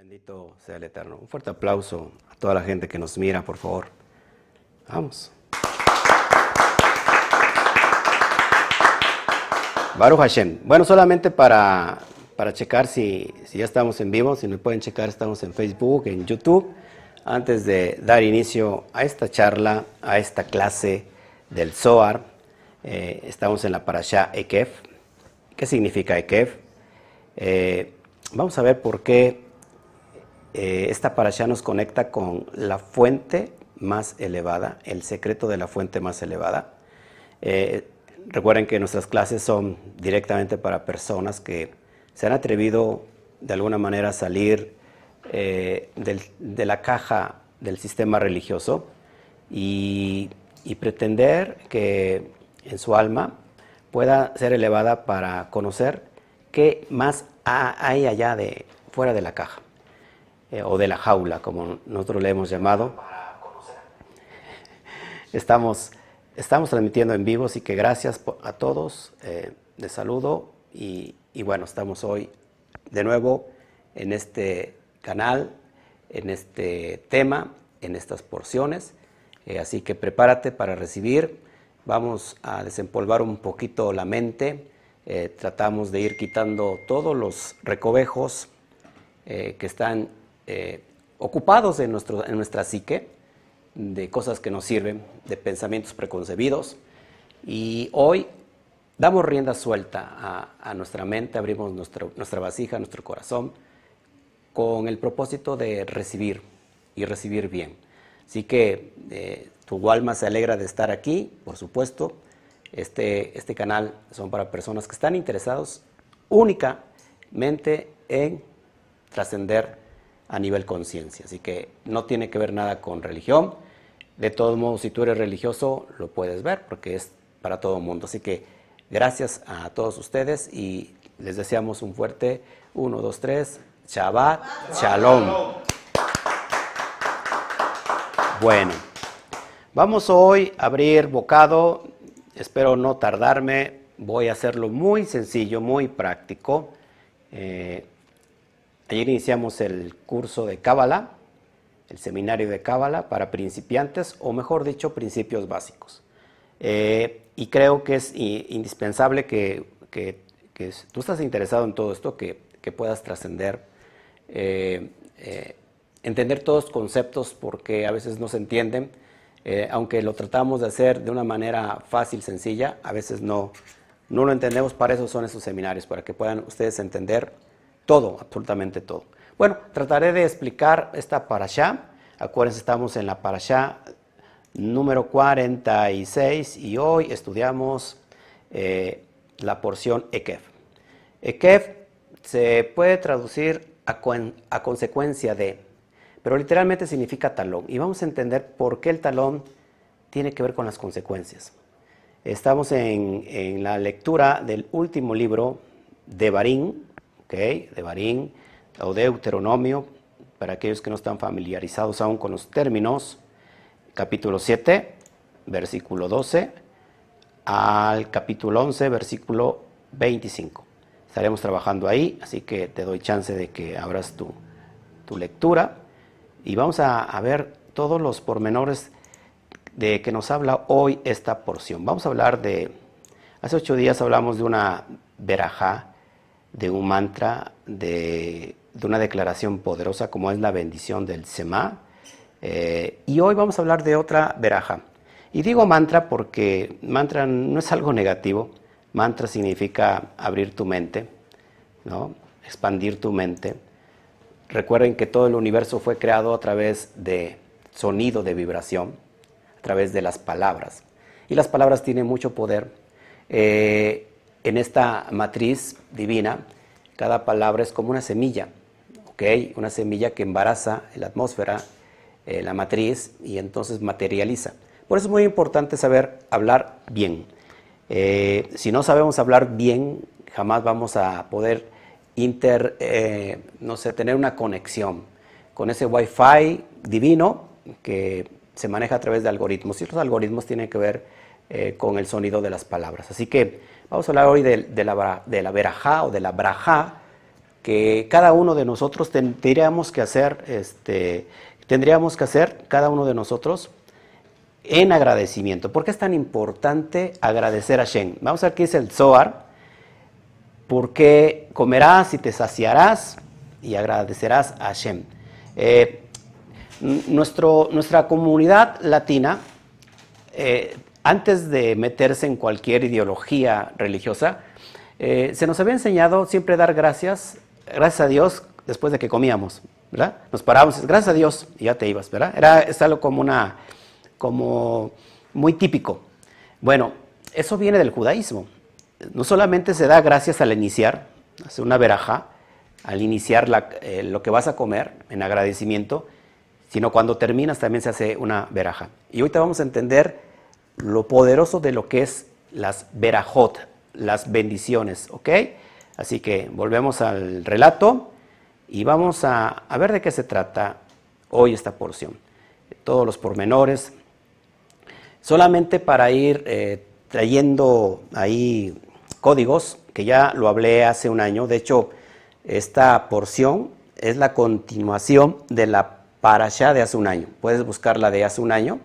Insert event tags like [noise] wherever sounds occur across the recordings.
Bendito sea el Eterno. Un fuerte aplauso a toda la gente que nos mira, por favor. Vamos. Baruch Hashem. Bueno, solamente para, para checar si, si, ya estamos en vivo, si me pueden checar, estamos en Facebook, en YouTube. Antes de dar inicio a esta charla, a esta clase del Zohar, eh, estamos en la parasha Ekef. ¿Qué significa Ekef? Eh, vamos a ver por qué eh, esta parasha nos conecta con la fuente más elevada, el secreto de la fuente más elevada. recuerden que nuestras clases son directamente para personas que se han atrevido de alguna manera a salir de la caja del sistema religioso y pretender que en su alma pueda ser elevada para conocer qué más hay allá de fuera de la caja eh, o de la jaula, como nosotros le hemos llamado. Estamos, estamos transmitiendo en vivo, así que gracias a todos. Eh, de saludo y, bueno, estamos hoy de nuevo en este canal, en este tema, en estas porciones. Eh, así que prepárate para recibir vamos a desempolvar un poquito la mente, eh, tratamos de ir quitando todos los recovejos eh, que están eh, ocupados en, nuestro, en nuestra psique, de cosas que nos sirven, de pensamientos preconcebidos. Y hoy damos rienda suelta a, nuestra mente, abrimos nuestra vasija, nuestro corazón, con el propósito de recibir y recibir bien. Así que tu alma se alegra de estar aquí, por supuesto. Este, este canal son para personas que están interesados únicamente en trascender a nivel conciencia. Así que no tiene que ver nada con religión. De todos modos, si tú eres religioso, lo puedes ver porque es para todo el mundo. Así que gracias a todos ustedes y les deseamos un fuerte 1, 2, 3, Shabbat, Shalom. Bueno. Vamos hoy a abrir bocado, espero no tardarme, voy a hacerlo muy sencillo, muy práctico. Eh, ayer iniciamos el curso de Cábala, el seminario de Cábala para principiantes, o mejor dicho, principios básicos. Eh, y creo que es indispensable que, tú estás interesado en todo esto, que, puedas trascender, eh, entender todos los conceptos porque a veces no se entienden eh, aunque lo tratamos de hacer de una manera fácil, sencilla, a veces no, no lo entendemos, para eso son esos seminarios, para que puedan ustedes entender todo, absolutamente todo. Bueno, trataré de explicar esta parasha. Acuérdense, estamos en la parasha número 46 y hoy estudiamos eh, la porción Ekef. Ekef se puede traducir a consecuencia de pero literalmente significa talón. Y vamos a entender por qué el talón tiene que ver con las consecuencias. Estamos en, la lectura del último libro de Barín, de Barín o Deuteronomio, para aquellos que no están familiarizados aún con los términos, capítulo 7, versículo 12, al capítulo 11, versículo 25. Estaremos trabajando ahí, así que te doy chance de que abras tu, tu lectura y vamos a, ver todos los pormenores de que nos habla hoy esta porción. Vamos a hablar de, hace ocho días hablamos de una verajá, de un mantra, de, una declaración poderosa como es la bendición del Sema. Eh, y hoy vamos a hablar de otra verajá. Y digo mantra porque mantra no es algo negativo. Mantra significa abrir tu mente, ¿no? expandir tu mente. Recuerden que todo el universo fue creado a través de sonido, de vibración, a través de las palabras. Y las palabras tienen mucho poder. Eh, en esta matriz divina, cada palabra es como una semilla, ¿ok? Una semilla que embaraza la atmósfera, eh, la matriz, y entonces materializa. Por eso es muy importante saber hablar bien. Eh, si no sabemos hablar bien, jamás vamos a poder inter, eh, no sé, tener una conexión con ese Wi-Fi divino que se maneja a través de algoritmos. Y los algoritmos tienen que ver con el sonido de las palabras. Así que vamos a hablar hoy de, la, de verajá o de la brajá, que cada uno de nosotros tendríamos que hacer, este, tendríamos que hacer cada uno de nosotros en agradecimiento. ¿Por qué es tan importante agradecer a Shem? Vamos a ver qué dice el Zohar. Porque comerás y te saciarás y agradecerás a Shem. Eh, nuestra comunidad latina, eh, antes de meterse en cualquier ideología religiosa, eh, se nos había enseñado siempre dar gracias, gracias a Dios después de que comíamos, ¿verdad? Nos parábamos, gracias a Dios, y ya te ibas, ¿verdad? Era, es algo como una, como muy típico. Bueno, eso viene del judaísmo. No solamente se da gracias al iniciar, hace una veraja, al iniciar eh, lo que vas a comer en agradecimiento, sino cuando terminas también se hace una veraja. Y ahorita vamos a entender lo poderoso de lo que es las verajot, las bendiciones, ¿ok? Así que volvemos al relato y vamos a, ver de qué se trata hoy esta porción. Todos los pormenores, solamente para ir eh, trayendo ahí códigos, que ya lo hablé hace un año, de hecho, esta porción es la continuación de la parasha de hace un año. Puedes buscarla de hace un año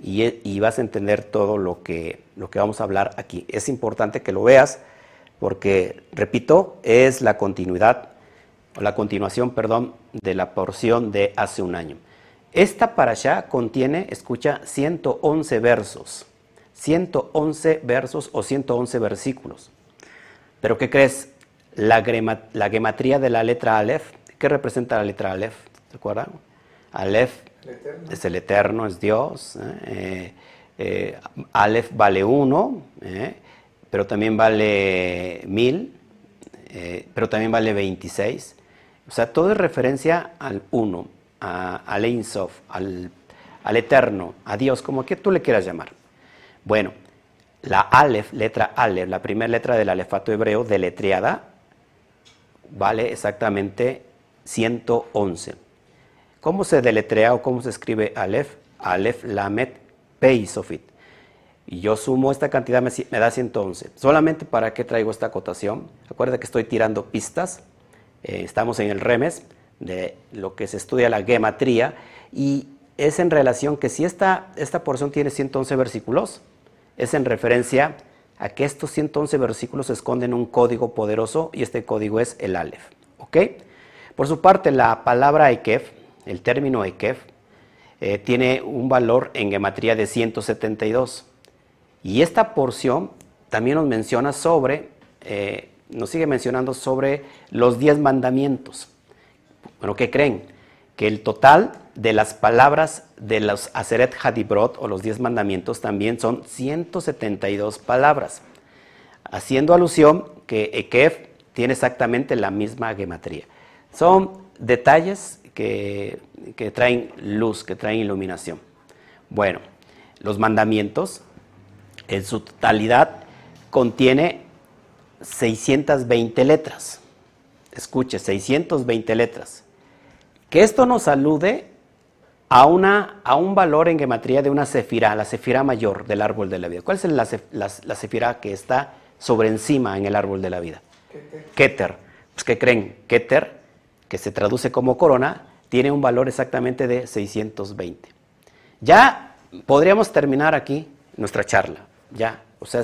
y, vas a entender todo lo que, lo que vamos a hablar aquí. Es importante que lo veas porque, repito, es la continuidad, o la continuación, perdón, de la porción de hace un año. Esta parasha contiene, escucha, 111 versos. 111 versos o 111 versículos. Pero ¿qué crees? La, la gematría de la letra Aleph, ¿qué representa la letra Aleph? ¿Se acuerdan? Aleph es el eterno, es Dios. ¿eh? Eh, eh, Aleph vale uno, pero también vale mil, pero también vale 26. O sea, todo es referencia al uno, al Ein Sof, al, al, eterno, a Dios, como que tú le quieras llamar. Bueno, la Aleph, letra Aleph, la primera letra del alefato hebreo deletreada, vale exactamente 111. ¿Cómo se deletrea o cómo se escribe Aleph? Aleph, Lamet, Pei, Sofit. Y yo sumo esta cantidad, me, da 111. Solamente para qué traigo esta acotación. Acuérdate que estoy tirando pistas. Eh, estamos en el remes de lo que se estudia la gematría. Y es en relación que si esta, esta porción tiene 111 versículos, es en referencia a que estos 111 versículos esconden un código poderoso y este código es el Aleph. ¿Ok? Por su parte, la palabra Ekef el término Ekef, eh, tiene un valor en gematría de 172. Y esta porción también nos menciona sobre, eh, nos sigue mencionando sobre los 10 mandamientos. Bueno, ¿qué creen? Que el total de las palabras de los Aseret Hadibrot o los 10 mandamientos también son 172 palabras, haciendo alusión que Ekef tiene exactamente la misma gematría. Son detalles que, traen luz, que traen iluminación. Bueno, los mandamientos en su totalidad contiene 620 letras. Escuche, 620 letras. Que esto nos alude a, una, a un valor en gematría de una cefira, la cefira mayor del árbol de la vida. ¿Cuál es la, la, que está sobre encima en el árbol de la vida? Keter. Pues, ¿qué creen? Keter, que se traduce como corona, tiene un valor exactamente de 620. Ya podríamos terminar aquí nuestra charla, ya, o sea,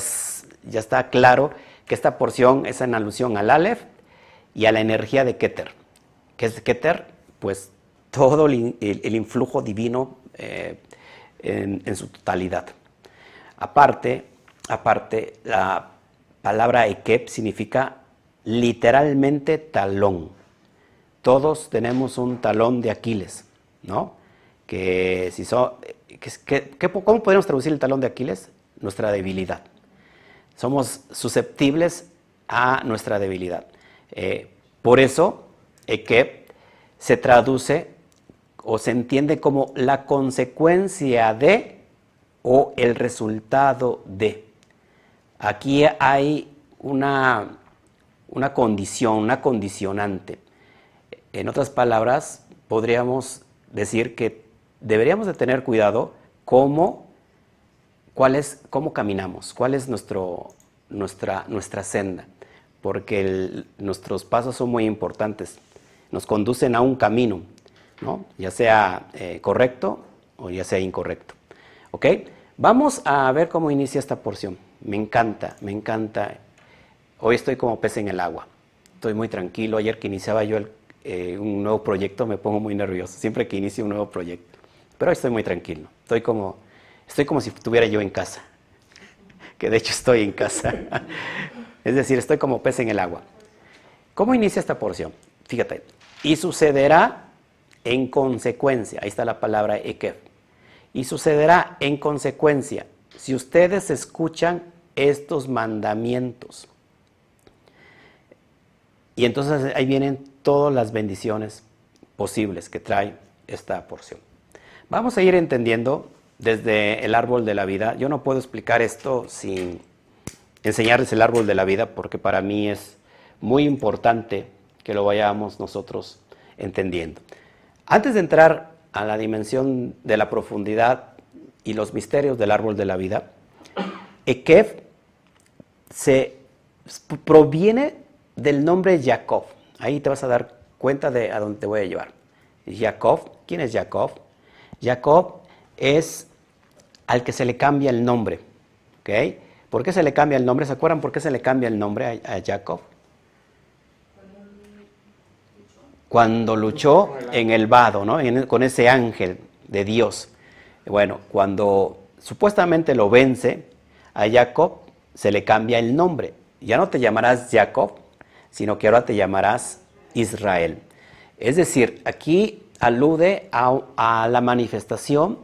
ya está claro que esta porción es en alusión al Aleph y a la energía de Keter. ¿Qué es Keter? Pues todo el, influjo divino eh, en, su totalidad. Aparte, aparte, la palabra Ekep significa literalmente talón todos tenemos un talón de Aquiles, ¿no? Que si ¿Cómo podemos traducir el talón de Aquiles? Nuestra debilidad. Somos susceptibles a nuestra debilidad. Eh, por eso, Ekep se traduce o se entiende como la consecuencia de o el resultado de. Aquí hay una, una condición, una condicionante. En otras palabras, podríamos decir que deberíamos de tener cuidado cómo, cuál cómo caminamos, cuál es nuestro, nuestra, nuestra senda. porque nuestros pasos son muy importantes. Nos conducen a un camino, ¿no? ya sea eh, correcto o ya sea incorrecto. ¿Ok? Vamos a ver cómo inicia esta porción. Me encanta, me encanta. Hoy estoy como pez en el agua. Estoy muy tranquilo. Ayer que iniciaba yo eh, un nuevo proyecto me pongo muy nervioso. Siempre que inicio un nuevo proyecto. Pero hoy estoy muy tranquilo. Estoy como, estoy como si estuviera yo en casa. [laughs] Que de hecho estoy en casa. [laughs] es decir, estoy como pez en el agua. ¿Cómo inicia esta porción? Fíjate. Y sucederá en consecuencia. Ahí está la palabra ekef. Y sucederá en consecuencia si ustedes escuchan estos mandamientos. Y entonces ahí vienen todas las bendiciones posibles que trae esta porción. Vamos a ir entendiendo desde el árbol de la vida. Yo no puedo explicar esto sin enseñarles el árbol de la vida porque para mí es muy importante que lo vayamos nosotros entendiendo. Antes de entrar a la dimensión de la profundidad y los misterios del árbol de la vida, Ekev se proviene del nombre Jacob. Ahí te vas a dar cuenta de a dónde te voy a llevar. Jacob, ¿quién es Jacob? Jacob es al que se le cambia el nombre. ¿ok? ¿Por qué se le cambia el nombre? ¿Se acuerdan por qué se le cambia el nombre a, Jacob? Cuando luchó en el vado, ¿no? con ese ángel de Dios. Bueno, cuando supuestamente lo vence a Jacob, se le cambia el nombre. Ya no te llamarás Jacob, sino que ahora te llamarás Israel. Es decir, aquí alude a, la manifestación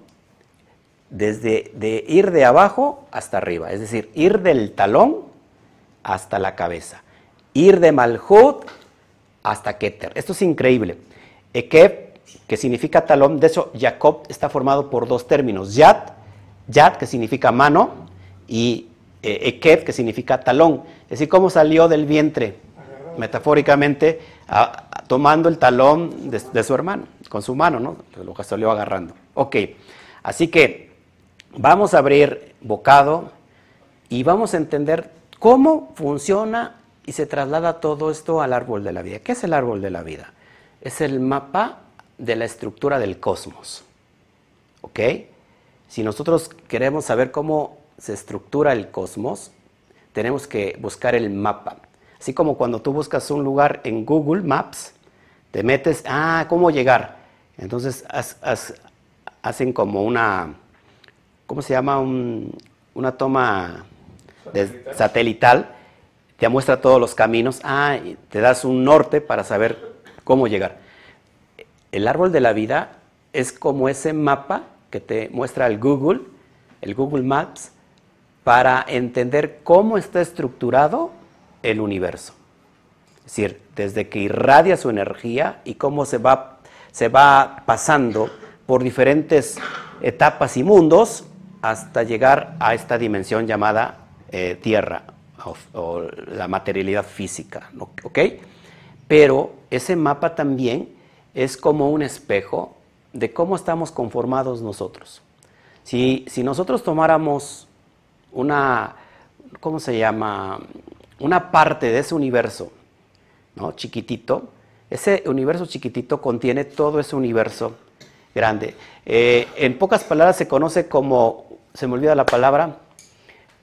desde de ir de abajo hasta arriba, es decir, ir del talón hasta la cabeza, ir de Malhut hasta Keter. Esto es increíble. Ekeb, que significa talón, de hecho, Jacob está formado por dos términos, Yad, Yad, que significa mano, y eh, Ekeb, que significa talón. Es decir, cómo salió del vientre, metafóricamente, tomando el talón de, su hermano, con su mano, ¿no? Lo que salió agarrando. Ok, así que vamos a abrir bocado y vamos a entender cómo funciona y se traslada todo esto al árbol de la vida. ¿Qué es el árbol de la vida? Es el mapa de la estructura del cosmos. ¿Ok? Si nosotros queremos saber cómo se estructura el cosmos, tenemos que buscar el mapa. Así como cuando tú buscas un lugar en Google Maps, te metes, ah, ¿cómo llegar? Entonces hacen como una, ¿cómo se llama? una toma satelital. satelital, te muestra todos los caminos, ah, y te das un norte para saber cómo llegar. El árbol de la vida es como ese mapa que te muestra el Google, el Google Maps, para entender cómo está estructurado el universo. Es decir, desde que irradia su energía y cómo se va, se va pasando por diferentes etapas y mundos hasta llegar a esta dimensión llamada eh, tierra o, la materialidad física. ¿ok? Pero ese mapa también es como un espejo de cómo estamos conformados nosotros. Si, si nosotros tomáramos una, ¿cómo se llama? Una parte de ese universo, ¿no? Chiquitito, ese universo chiquitito contiene todo ese universo grande. Eh, en pocas palabras se conoce como, se me olvida la palabra,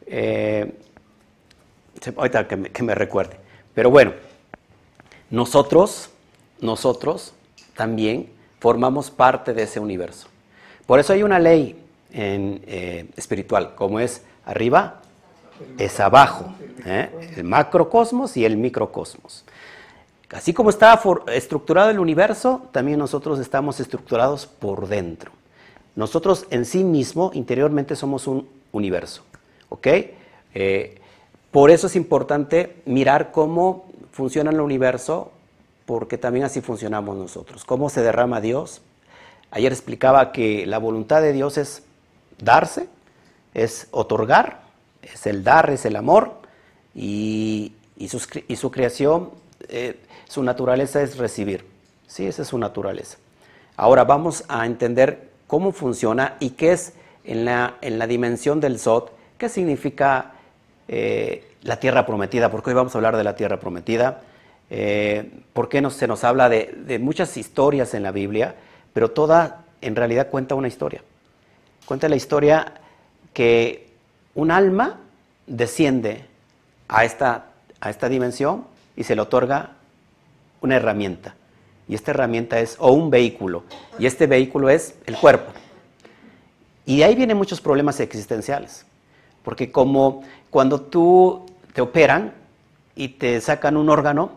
eh, ahorita que me, recuerde. Pero bueno, nosotros, nosotros también formamos parte de ese universo. Por eso hay una ley en, eh, espiritual, como es arriba, es abajo, ¿eh? el macrocosmos y el microcosmos. Así como está estructurado el universo, también nosotros estamos estructurados por dentro. Nosotros en sí mismo, interiormente, somos un universo. ¿Ok? Eh, por eso es importante mirar cómo funciona el universo, porque también así funcionamos nosotros. Cómo se derrama Dios. Ayer explicaba que la voluntad de Dios es darse, es otorgar, es el dar, es el amor, y, su creación, eh, su naturaleza es recibir. Sí, esa es su naturaleza. Ahora vamos a entender cómo funciona y qué es en la, en la dimensión del Sot, qué significa eh, la tierra prometida, porque hoy vamos a hablar de la tierra prometida. Eh, ¿Por qué se nos habla de, muchas historias en la Biblia? Pero toda en realidad cuenta una historia. Cuenta la historia que un alma desciende a esta, a esta dimensión y se le otorga una herramienta. Y esta herramienta es, o un vehículo, y este vehículo es el cuerpo. Y de ahí vienen muchos problemas existenciales. Porque como cuando tú te operan y te sacan un órgano,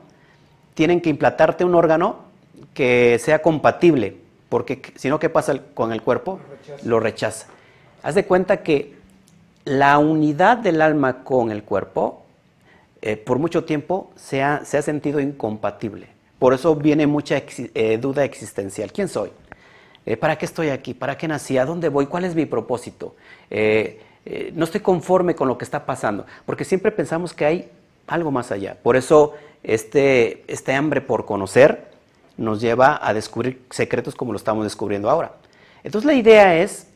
tienen que implantarte un órgano que sea compatible, porque si no, ¿qué pasa con el cuerpo? Lo rechaza. Haz de cuenta que la unidad del alma con el cuerpo, eh, por mucho tiempo, se ha, se ha, sentido incompatible. Por eso viene mucha eh, duda existencial. ¿Quién soy? Eh, ¿Para qué estoy aquí? ¿Para qué nací? ¿A dónde voy? ¿Cuál es mi propósito? No estoy conforme con lo que está pasando, porque siempre pensamos que hay algo más allá. Por eso este, este hambre por conocer nos lleva a descubrir secretos como lo estamos descubriendo ahora. Entonces la idea es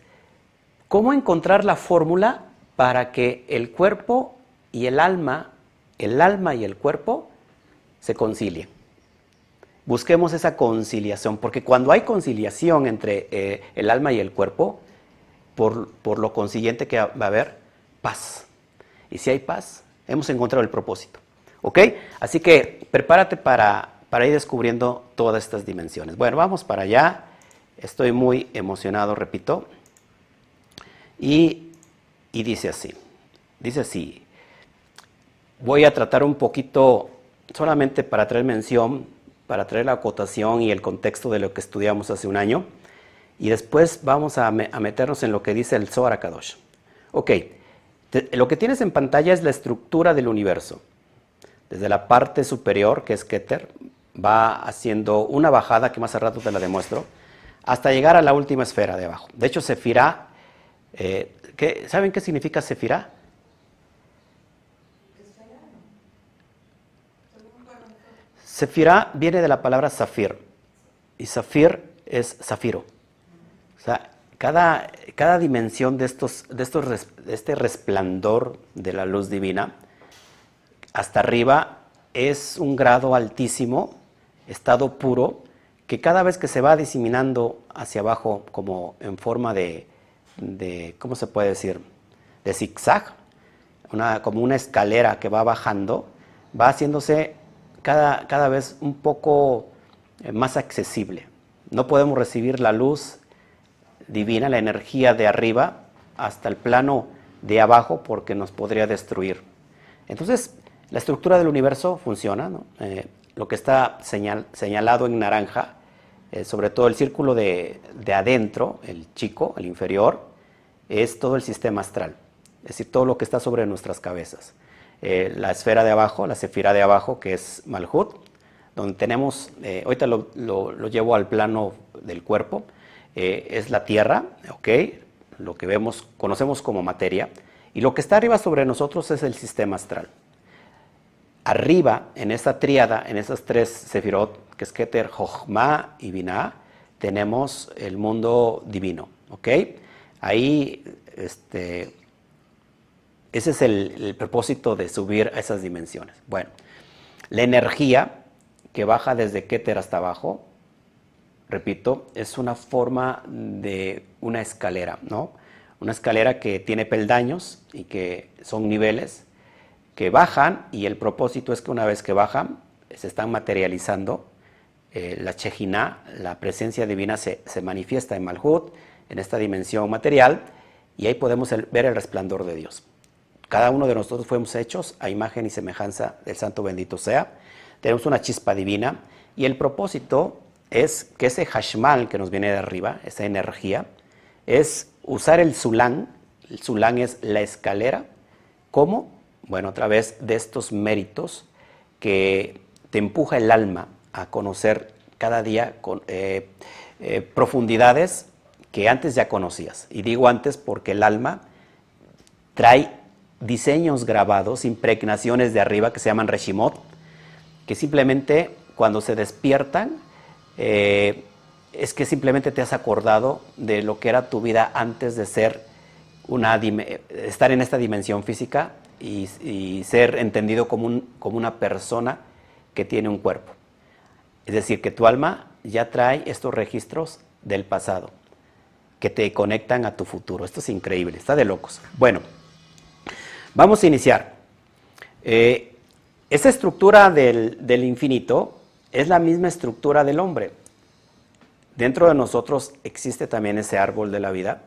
cómo encontrar la fórmula para que el cuerpo y el alma, el alma y el cuerpo se concilien. Busquemos esa conciliación, porque cuando hay conciliación entre eh, el alma y el cuerpo, por, lo consiguiente que va a haber paz. Y si hay paz, hemos encontrado el propósito. ¿Ok? Así que prepárate para, para ir descubriendo todas estas dimensiones. Bueno, vamos para allá. Estoy muy emocionado, repito. Y, y dice así. Dice así. Voy a tratar un poquito, solamente para traer mención, para traer la acotación y el contexto de lo que estudiamos hace un año. Y después vamos a, meternos en lo que dice el Zohar Kadosh. Ok, lo que tienes en pantalla es la estructura del universo. Desde la parte superior, que es Keter, va haciendo una bajada, que más a rato te la demuestro, hasta llegar a la última esfera de abajo. De hecho, Sefirá, eh, ¿saben qué significa Sefirá? Sefirá viene de la palabra zafir, y zafir es zafiro. O sea, cada, cada dimensión de, estos, de, estos, de este resplandor de la luz divina, hasta arriba, es un grado altísimo, estado puro, que cada vez que se va diseminando hacia abajo como en forma de, de ¿cómo se puede decir? De zigzag, una, como una escalera que va bajando, va haciéndose cada, cada vez un poco eh, más accesible. No podemos recibir la luz divina, la energía de arriba, hasta el plano de abajo, porque nos podría destruir. Entonces, la estructura del universo funciona, eh, lo que está señalado en naranja, eh, sobre todo el círculo de, adentro, el chico, el inferior, es todo el sistema astral, es decir, todo lo que está sobre nuestras cabezas. Eh, la esfera de abajo, la cefira de abajo, que es Malhut, donde tenemos, ahorita lo, lo, llevo al plano del cuerpo, eh, es la Tierra, ¿ok? Lo que vemos, conocemos como materia, y lo que está arriba sobre nosotros es el sistema astral. Arriba, en esta tríada, en esas tres sefirot, que es Keter, Jochma y Binah, tenemos el mundo divino, ¿ok? Ahí, este, ese es el, el propósito de subir a esas dimensiones. Bueno, la energía que baja desde Keter hasta abajo, repito, es una forma de una escalera, ¿no? Una escalera que tiene peldaños y que son niveles que bajan y el propósito es que una vez que bajan se están materializando. Eh, la Chejina, la presencia divina se, manifiesta en Malhut, en esta dimensión material, y ahí podemos ver el resplandor de Dios. Cada uno de nosotros fuimos hechos a imagen y semejanza del Santo bendito sea. Tenemos una chispa divina y el propósito es que ese hashmal que nos viene de arriba, esa energía, es usar el sulán. El sulán es la escalera. ¿Cómo? Bueno, a través de estos méritos que te empuja el alma a conocer cada día con, eh, eh, profundidades que antes ya conocías. Y digo antes porque el alma trae diseños grabados, impregnaciones de arriba que se llaman reshimot, que simplemente cuando se despiertan eh, es que simplemente te has acordado de lo que era tu vida antes de ser una estar en esta dimensión física y, ser entendido como, una persona que tiene un cuerpo. Es decir, que tu alma ya trae estos registros del pasado que te conectan a tu futuro. Esto es increíble, está de locos. Bueno, vamos a iniciar. Eh, esta estructura del, del, infinito es la misma estructura del hombre. Dentro de nosotros existe también ese árbol de la vida.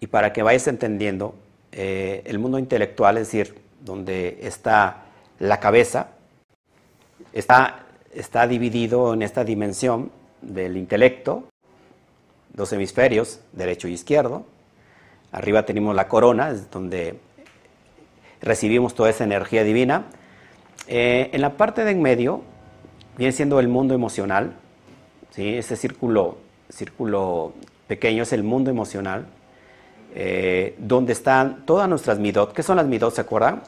Y para que vayas entendiendo, eh, el mundo intelectual, es decir, donde está la cabeza, está, está dividido en esta dimensión del intelecto, dos hemisferios, derecho y izquierdo. Arriba tenemos la corona, es donde recibimos toda esa energía divina. Eh, en la parte de en medio viene siendo el mundo emocional, ¿sí? ese círculo, círculo pequeño es el mundo emocional. Eh, donde están todas nuestras midot. ¿Qué son las midot? ¿Se acuerdan?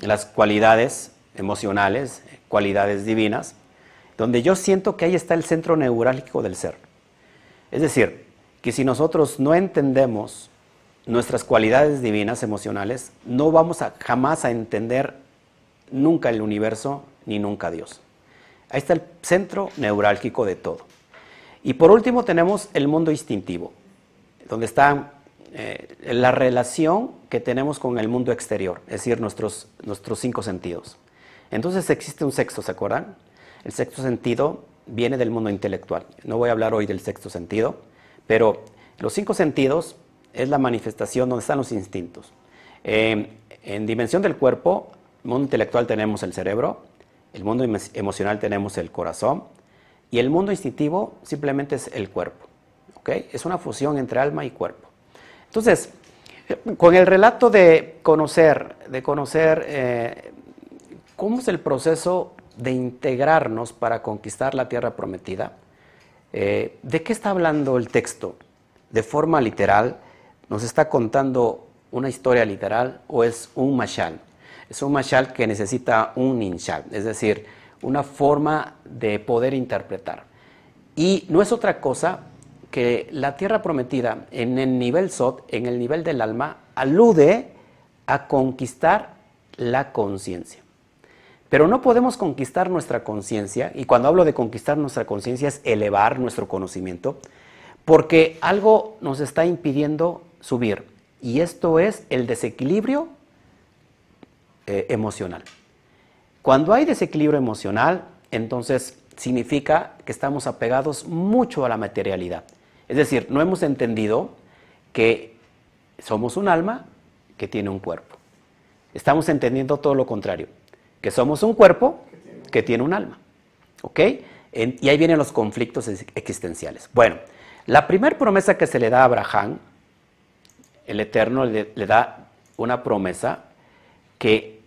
Las cualidades emocionales, cualidades divinas, donde yo siento que ahí está el centro neurálgico del ser. Es decir, que si nosotros no entendemos nuestras cualidades divinas emocionales, no vamos a, jamás a entender nunca el universo ni nunca a Dios. Ahí está el centro neurálgico de todo. Y por último tenemos el mundo instintivo donde está eh, la relación que tenemos con el mundo exterior, es decir, nuestros, nuestros cinco sentidos. Entonces existe un sexto, ¿se acuerdan? El sexto sentido viene del mundo intelectual. No voy a hablar hoy del sexto sentido, pero los cinco sentidos es la manifestación donde están los instintos. en dimensión del cuerpo, mundo intelectual tenemos el cerebro, el mundo emocional tenemos el corazón y el mundo instintivo simplemente es el cuerpo. Es una fusión entre alma y cuerpo. Entonces, con el relato de conocer, de conocer eh, cómo es el proceso de integrarnos para conquistar la tierra prometida, eh, ¿de qué está hablando el texto? ¿De forma literal? ¿Nos está contando una historia literal o es un mashal? Es un mashal que necesita un ninshal, es decir, una forma de poder interpretar. Y no es otra cosa que la tierra prometida en el nivel Sot, en el nivel del alma, alude a conquistar la conciencia. Pero no podemos conquistar nuestra conciencia, y cuando hablo de conquistar nuestra conciencia es elevar nuestro conocimiento, porque algo nos está impidiendo subir, y esto es el desequilibrio eh, emocional. Cuando hay desequilibrio emocional, entonces significa que estamos apegados mucho a la materialidad. Es decir, no hemos entendido que somos un alma que tiene un cuerpo. Estamos entendiendo todo lo contrario, que somos un cuerpo que tiene un alma. ¿Ok? y ahí vienen los conflictos existenciales. Bueno, la primera promesa que se le da a Abraham, el Eterno le, da una promesa que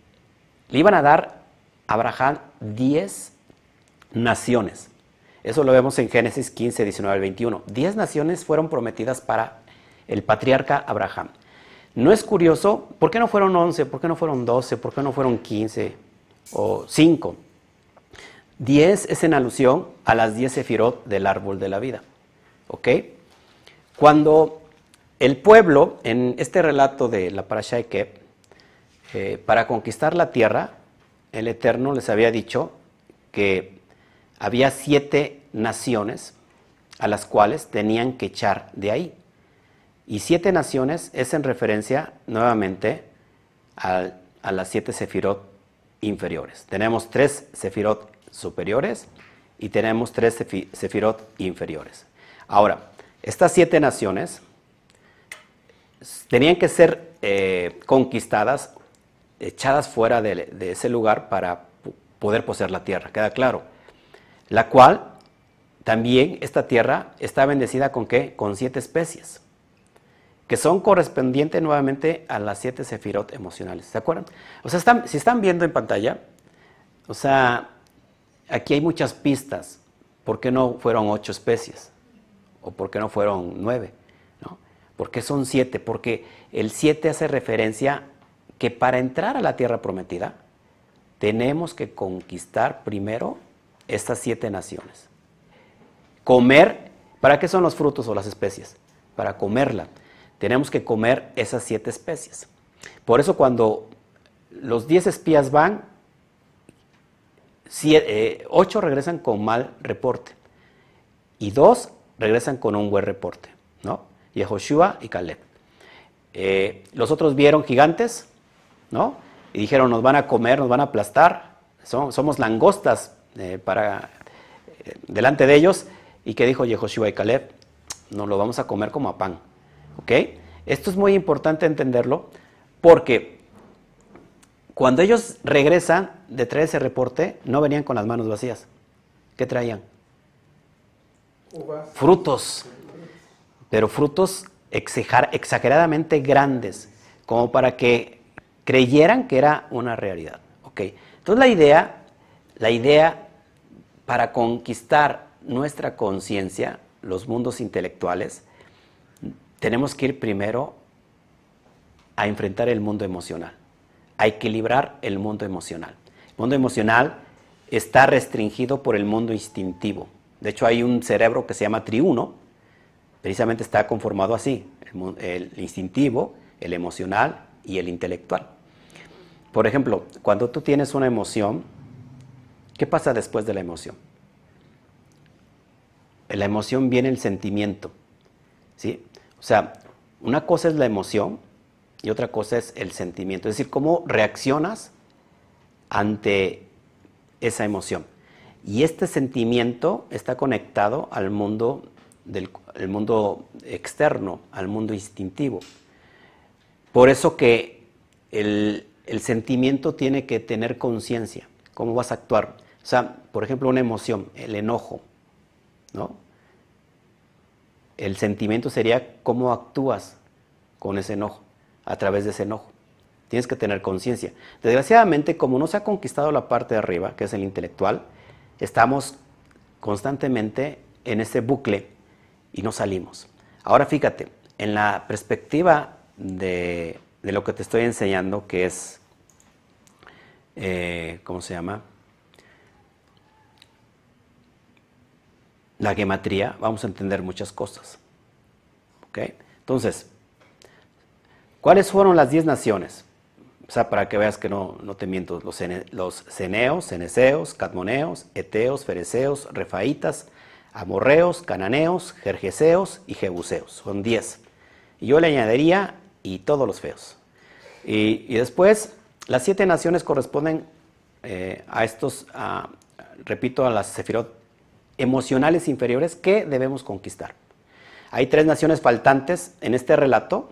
le iban a dar a Abraham 10 naciones. Eso lo vemos en Génesis 15, 19 al 21. Diez naciones fueron prometidas para el patriarca Abraham. ¿No es curioso? ¿Por qué no fueron 11? ¿Por qué no fueron 12? ¿Por qué no fueron 15 o 5? 10 es en alusión a las 10 sefirot del árbol de la vida. ¿Ok? Cuando el pueblo, en este relato de la Parashá Ekeb, eh, para conquistar la tierra, el Eterno les había dicho que había siete naciones a las cuales tenían que echar de ahí. Y siete naciones es en referencia nuevamente a, las siete sefirot inferiores. Tenemos tres sefirot superiores y tenemos tres sefirot inferiores. Ahora, estas siete naciones tenían que ser eh, conquistadas, echadas fuera de, de ese lugar para poder poseer la tierra, queda claro la cual también esta tierra está bendecida con qué? Con siete especies, que son correspondientes nuevamente a las siete sefirot emocionales. ¿Se acuerdan? O sea, si están viendo en pantalla, o sea, aquí hay muchas pistas. ¿Por qué no fueron ocho especies? ¿O por qué no fueron nueve? ¿No? ¿Por qué son siete? Porque el siete hace referencia que para entrar a la tierra prometida, tenemos que conquistar primero estas siete naciones. Comer, ¿para qué son los frutos o las especies? Para comerla. Tenemos que comer esas siete especies. Por eso cuando los 10 espías van, eh, ocho regresan con mal reporte y dos regresan con un buen reporte, ¿no? Yehoshua y Caleb. Eh, los otros vieron gigantes, ¿no? Y dijeron, nos van a comer, nos van a aplastar, somos langostas eh, para, delante de ellos. ¿Y qué dijo Yehoshua y Caleb? Nos lo vamos a comer como a pan, ¿ok? Esto es muy importante entenderlo porque cuando ellos regresan de traer ese reporte, no venían con las manos vacías. ¿Qué traían? Frutos. Pero frutos exageradamente grandes, como para que creyeran que era una realidad. ¿ok? Entonces la idea, la idea para conquistar nuestra conciencia, los mundos intelectuales, tenemos que ir primero a enfrentar el mundo emocional a equilibrar el mundo emocional. El mundo emocional está restringido por el mundo instintivo. De hecho, hay un cerebro que se llama triuno, precisamente está conformado así, el, instintivo, el emocional y el intelectual. Por ejemplo, cuando tú tienes una emoción, ¿qué pasa después de la emoción? En la emoción viene el sentimiento. ¿sí? O sea, una cosa es la emoción y otra cosa es el sentimiento, es decir, cómo reaccionas ante esa emoción. Y este sentimiento está conectado al mundo, del, mundo externo, al mundo instintivo. Por eso que el, el sentimiento tiene que tener conciencia, cómo vas a actuar. O sea, por ejemplo, una emoción, el enojo, ¿no? El sentimiento sería cómo actúas con ese enojo a través de ese enojo. Tienes que tener conciencia. Desgraciadamente, como no se ha conquistado la parte de arriba, que es el intelectual, estamos constantemente en ese bucle y no salimos. Ahora fíjate, en la perspectiva de, lo que te estoy enseñando, que es, eh, ¿cómo se llama? La gematría, vamos a entender muchas cosas. ¿Ok? Entonces, ¿Cuáles fueron las diez naciones? O sea, para que veas que no, no te miento, los, los ceneos, ceneseos, cadmoneos, eteos, fereceos, refaitas, amorreos, cananeos, jerjeseos y jebuseos. Son diez. Y yo le añadiría y todos los feos. Y, después, las siete naciones corresponden eh, a estos, repito, a las sefirot emocionales inferiores que debemos conquistar. Hay tres naciones faltantes en este relato.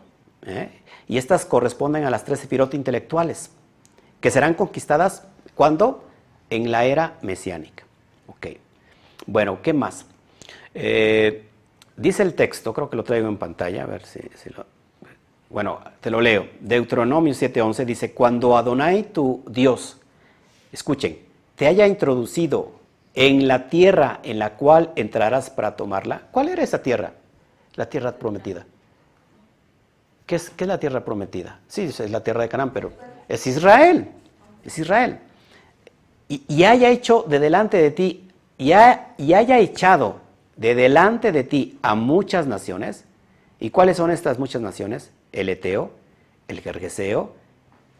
¿eh? Y estas corresponden a las tres sefirot intelectuales, que serán conquistadas cuando? En la era mesiánica. Ok. Bueno, ¿qué más? Eh, dice el texto, creo que lo traigo en pantalla, a ver si. Bueno, te lo leo. Deuteronomio 7:11 dice, cuando Adonai tu Dios, escuchen, te haya introducido en la tierra en la cual entrarás para tomarla. ¿Cuál era esa tierra? La tierra prometida. ¿Qué es, la tierra prometida? Sí, es la tierra de Canaán, pero es Israel. Es Israel. Y, haya hecho de delante de ti, y, haya echado de delante de ti a muchas naciones. ¿Y cuáles son estas muchas naciones? El Eteo, el Gergeseo,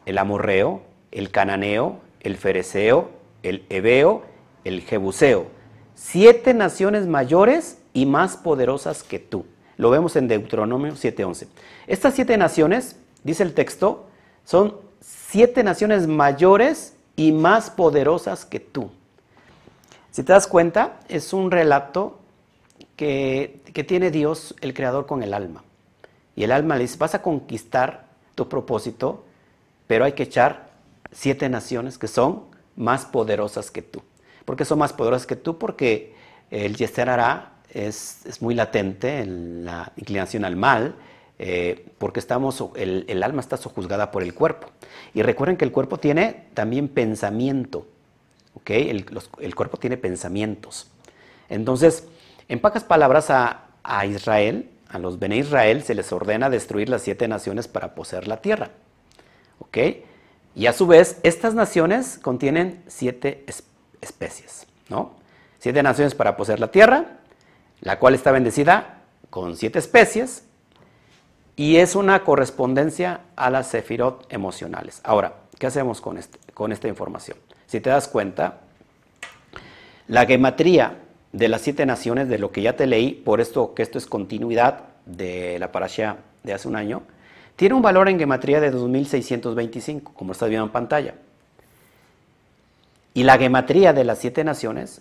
el Amorreo, el Cananeo, el Fereceo, el Ebeo, el Jebuseo. Siete naciones mayores y más poderosas que tú. Lo vemos en Deuteronomio 7:11. Estas siete naciones, dice el texto, son siete naciones mayores y más poderosas que tú. Si te das cuenta, es un relato que, tiene Dios, el Creador, con el alma. Y el alma le dice, vas a conquistar tu propósito, pero hay que echar siete naciones que son más poderosas que tú. ¿Por qué son más poderosas que tú? Porque el Yester hará es, muy latente en la inclinación al mal, eh, porque estamos, el, alma está sojuzgada por el cuerpo. Y recuerden que el cuerpo tiene también pensamiento, ¿ok? El, cuerpo tiene pensamientos. Entonces, en pocas palabras, a, Israel, a los Bene Israel, se les ordena destruir las siete naciones para poseer la tierra, ¿ok? Y a su vez, estas naciones contienen siete especies, ¿no? Siete naciones para poseer la tierra, la cual está bendecida con siete especies, y es una correspondencia a las sefirot emocionales. Ahora, ¿qué hacemos con, este, esta información? Si te das cuenta, la gematría de las siete naciones, de lo que ya te leí, por esto que esto es continuidad de la parasha de hace un año, tiene un valor en gematría de 2625, como estás viendo en pantalla. Y la gematría de las siete naciones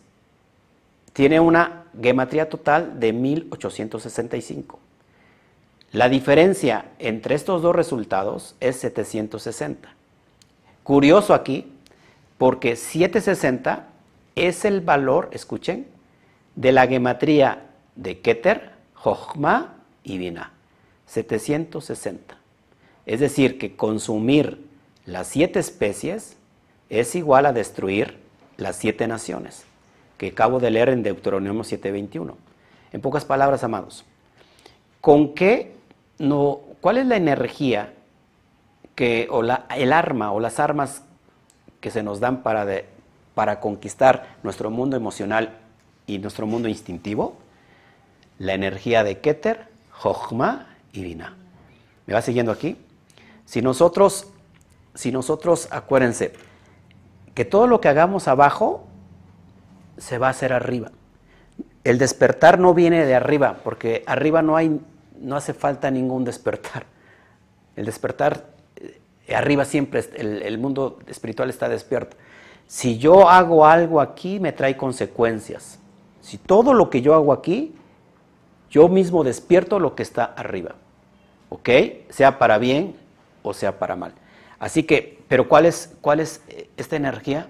tiene una gematría total de 1865. La diferencia entre estos dos resultados es 760. Curioso aquí, porque 760 es el valor, escuchen, de la gematría de Keter, Jochma y Binah. 760. Es decir, que consumir las siete especies es igual a destruir las siete naciones, que acabo de leer en Deuteronomio 7:21. En pocas palabras, amados, ¿con qué no, cuál es la energía que, o la, el arma o las armas que se nos dan para, para conquistar nuestro mundo emocional y nuestro mundo instintivo? La energía de Keter, Jochma y Binah. ¿Me va siguiendo aquí? Si nosotros, si nosotros, acuérdense, que todo lo que hagamos abajo se va a hacer arriba. El despertar no viene de arriba, porque arriba no hay, no hace falta ningún despertar. El despertar, eh, arriba siempre, el, el mundo espiritual está despierto. Si yo hago algo aquí, me trae consecuencias. Si todo lo que yo hago aquí, yo mismo despierto lo que está arriba. ¿Ok? Sea para bien o sea para mal. Así que, pero ¿cuál es, cuál es eh, esta energía?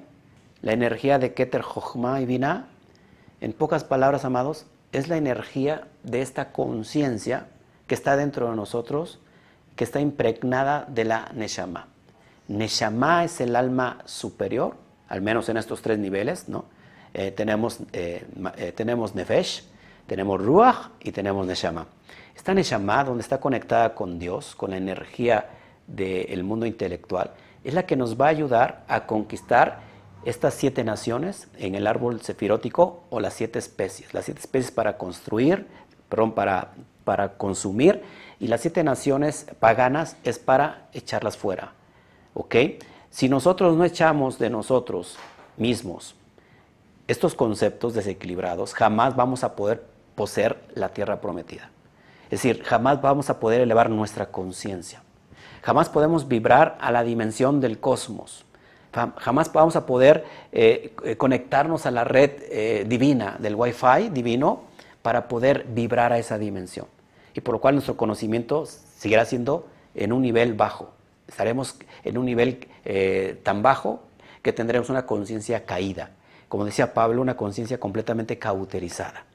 La energía de Keter, Jochma y Binah, en pocas palabras, amados, es la energía de esta conciencia que está dentro de nosotros, que está impregnada de la Neshama. Neshama es el alma superior, al menos en estos tres niveles, ¿no? Eh, tenemos, eh, tenemos Nefesh, tenemos Ruach y tenemos Neshama. Esta Neshama, donde está conectada con Dios, con la energía del mundo intelectual, es la que nos va a ayudar a conquistar estas siete naciones en el árbol sefirótico o las siete especies. Las siete especies para construir, perdón, para, para consumir y las siete naciones paganas es para echarlas fuera. ¿Ok? Si nosotros no echamos de nosotros mismos estos conceptos desequilibrados, jamás vamos a poder poseer la tierra prometida. Es decir, jamás vamos a poder elevar nuestra conciencia. Jamás podemos vibrar a la dimensión del cosmos. Jamás vamos a poder eh, eh, conectarnos a la red eh, divina, del Wi-Fi divino, para poder vibrar a esa dimensión. Y por lo cual nuestro conocimiento seguirá siendo en un nivel bajo. Estaremos en un nivel tan bajo que tendremos una conciencia caída. Como decía Pablo, una conciencia completamente cauterizada.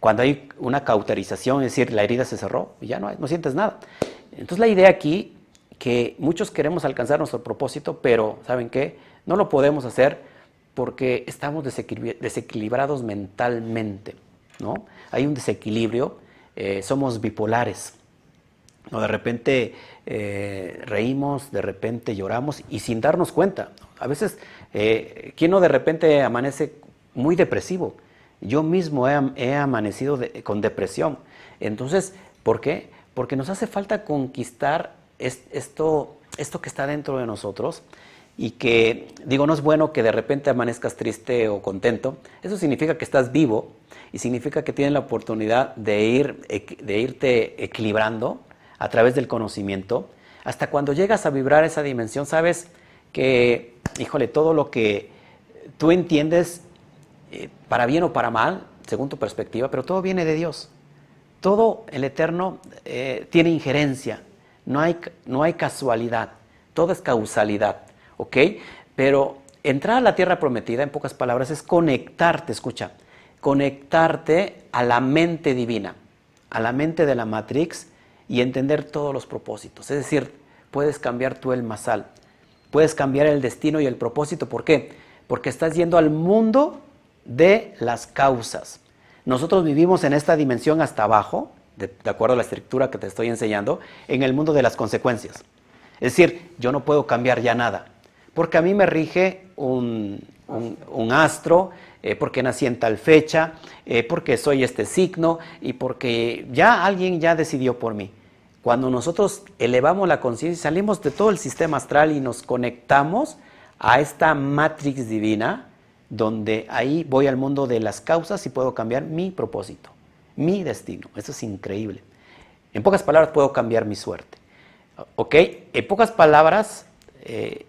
Cuando hay una cauterización, es decir, la herida se cerró y ya no, no sientes nada. Entonces la idea aquí que muchos queremos alcanzar nuestro propósito, pero ¿saben qué? No lo podemos hacer porque estamos desequilibrados mentalmente, ¿no? Hay un desequilibrio, eh, somos bipolares, ¿no? De repente eh, reímos, de repente lloramos y sin darnos cuenta. A veces, eh, ¿quién no de repente amanece muy depresivo? Yo mismo he, amanecido con depresión. Entonces, ¿por qué? Porque nos hace falta conquistar esto, esto que está dentro de nosotros y que, digo, no es bueno que de repente amanezcas triste o contento. Eso significa que estás vivo y significa que tienes la oportunidad de, ir, de irte equilibrando a través del conocimiento. Hasta cuando llegas a vibrar esa dimensión, sabes que, híjole, todo lo que tú entiendes, eh, para bien o para mal, según tu perspectiva, pero todo viene de Dios. Todo el Eterno eh, tiene injerencia no hay, no hay casualidad, todo es causalidad, ¿ok? Pero entrar a la tierra prometida, en pocas palabras, es conectarte, escucha, conectarte a la mente divina, a la mente de la Matrix y entender todos los propósitos. Es decir, puedes cambiar tú el masal, puedes cambiar el destino y el propósito. ¿Por qué? Porque estás yendo al mundo de las causas. Nosotros vivimos en esta dimensión hasta abajo, de, acuerdo a la estructura que te estoy enseñando, en el mundo de las consecuencias. Es decir, yo no puedo cambiar ya nada, porque a mí me rige un, astro, eh, porque nací en tal fecha, eh, porque soy este signo y porque ya alguien ya decidió por mí. cuando nosotros elevamos la conciencia, salimos de todo el sistema astral y nos conectamos a esta matrix divina, donde ahí voy al mundo de las causas y puedo cambiar mi propósito, mi destino. Eso es increíble. En pocas palabras, puedo cambiar mi suerte. ¿Ok? En pocas palabras, eh,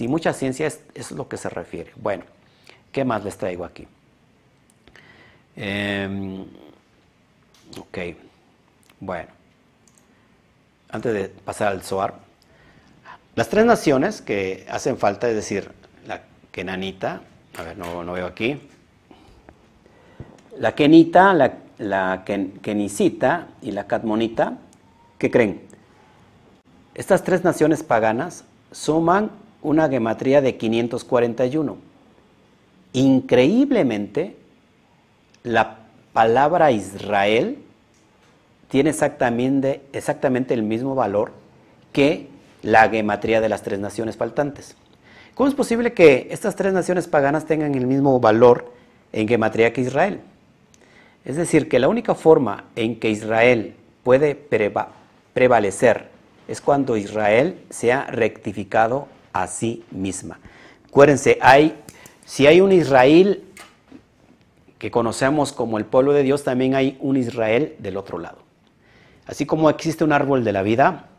mucha ciencia es, es lo que se refiere. Bueno, ¿qué más les traigo aquí? Em, ok, bueno, antes de pasar al Zohar, las tres naciones que hacen falta, es decir, la Kenanita, a ver, no, veo aquí, la Kenita, la, la Kenicita y la Cadmonita, ¿qué creen? Estas tres naciones paganas suman una gematría de 541. Increíblemente, la palabra Israel tiene exactamente, exactamente el mismo valor que la gematría de las tres naciones faltantes. ¿Cómo es posible que estas tres naciones paganas tengan el mismo valor en gematría que Israel? Es decir, que la única forma en que Israel puede prevalecer es cuando Israel se ha rectificado a sí misma. Acuérdense, hay, si hay un Israel que conocemos como el pueblo de Dios, también hay un Israel del otro lado. Así como existe un árbol de la vida,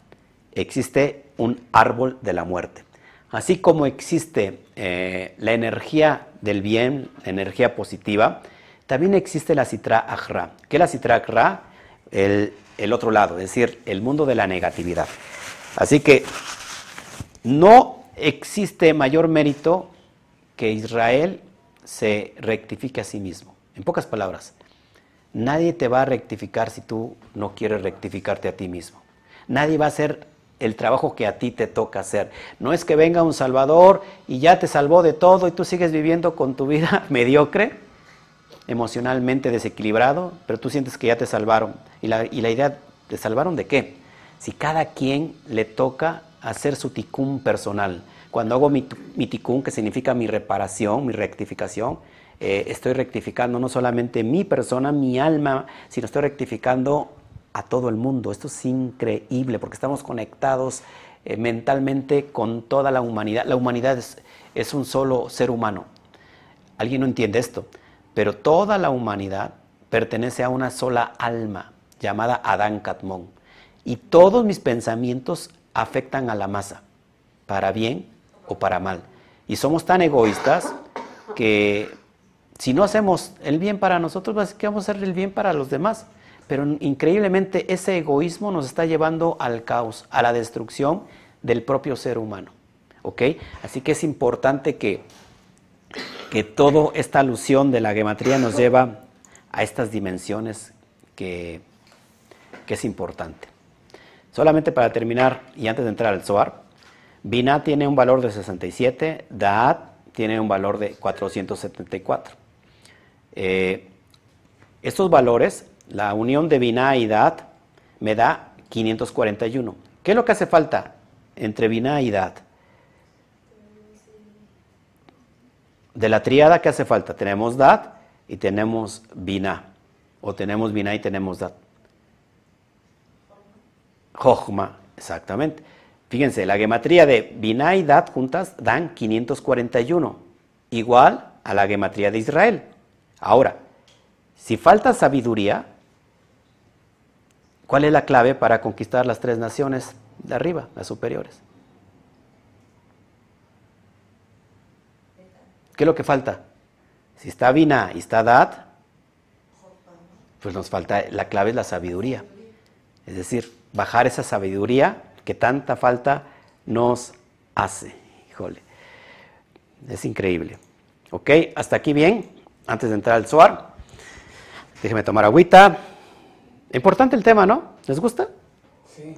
existe un árbol de la muerte. Así como existe eh, la energía del bien, la energía positiva, también existe la citra ajra. ¿Qué es la citra ajra? El, el otro lado, es decir, el mundo de la negatividad. Así que no existe mayor mérito que Israel se rectifique a sí mismo. En pocas palabras, nadie te va a rectificar si tú no quieres rectificarte a ti mismo. Nadie va a hacer el trabajo que a ti te toca hacer. No es que venga un Salvador y ya te salvó de todo y tú sigues viviendo con tu vida [laughs] mediocre, emocionalmente desequilibrado, pero tú sientes que ya te salvaron. Y la, y la idea, ¿te salvaron de qué? Si cada quien le toca hacer su ticún personal. Cuando hago mi, mi ticún, que significa mi reparación, mi rectificación, eh, estoy rectificando no solamente mi persona, mi alma, sino estoy rectificando a todo el mundo. Esto es increíble porque estamos conectados eh, mentalmente con toda la humanidad. La humanidad es, es, un solo ser humano. Alguien no entiende esto, pero toda la humanidad pertenece a una sola alma llamada Adán Catmón. Y todos mis pensamientos afectan a la masa, para bien o para mal. Y somos tan egoístas que si no hacemos el bien para nosotros, que vamos a hacer el bien para los demás. Pero increíblemente ese egoísmo nos está llevando al caos, a la destrucción del propio ser humano. ¿Ok? Así que es importante que, que toda esta alusión de la gematría nos lleva a estas dimensiones que, es importante. Solamente para terminar y antes de entrar al Zohar, Binah tiene un valor de 67, Da'at tiene un valor de 474. Eh, estos valores, la unión de Binah y Dat, me da 541. ¿Qué es lo que hace falta entre Binah y Dat? De la triada, ¿qué hace falta? Tenemos Dat y tenemos Binah. O tenemos Binah y tenemos Dat. Jochma, exactamente. Fíjense, la gematría de Binah y Dat juntas dan 541, igual a la gematría de Israel. Ahora, si falta sabiduría, ¿cuál es la clave para conquistar las tres naciones de arriba, las superiores? ¿Qué es lo que falta? Si está Vina y está Dat, pues nos falta, la clave es la sabiduría. Es decir, bajar esa sabiduría que tanta falta nos hace. Híjole, es increíble. ¿Ok? ¿Hasta aquí bien? antes de entrar al SOAR. Déjeme tomar agüita. Importante el tema, ¿no? ¿Les gusta? Sí.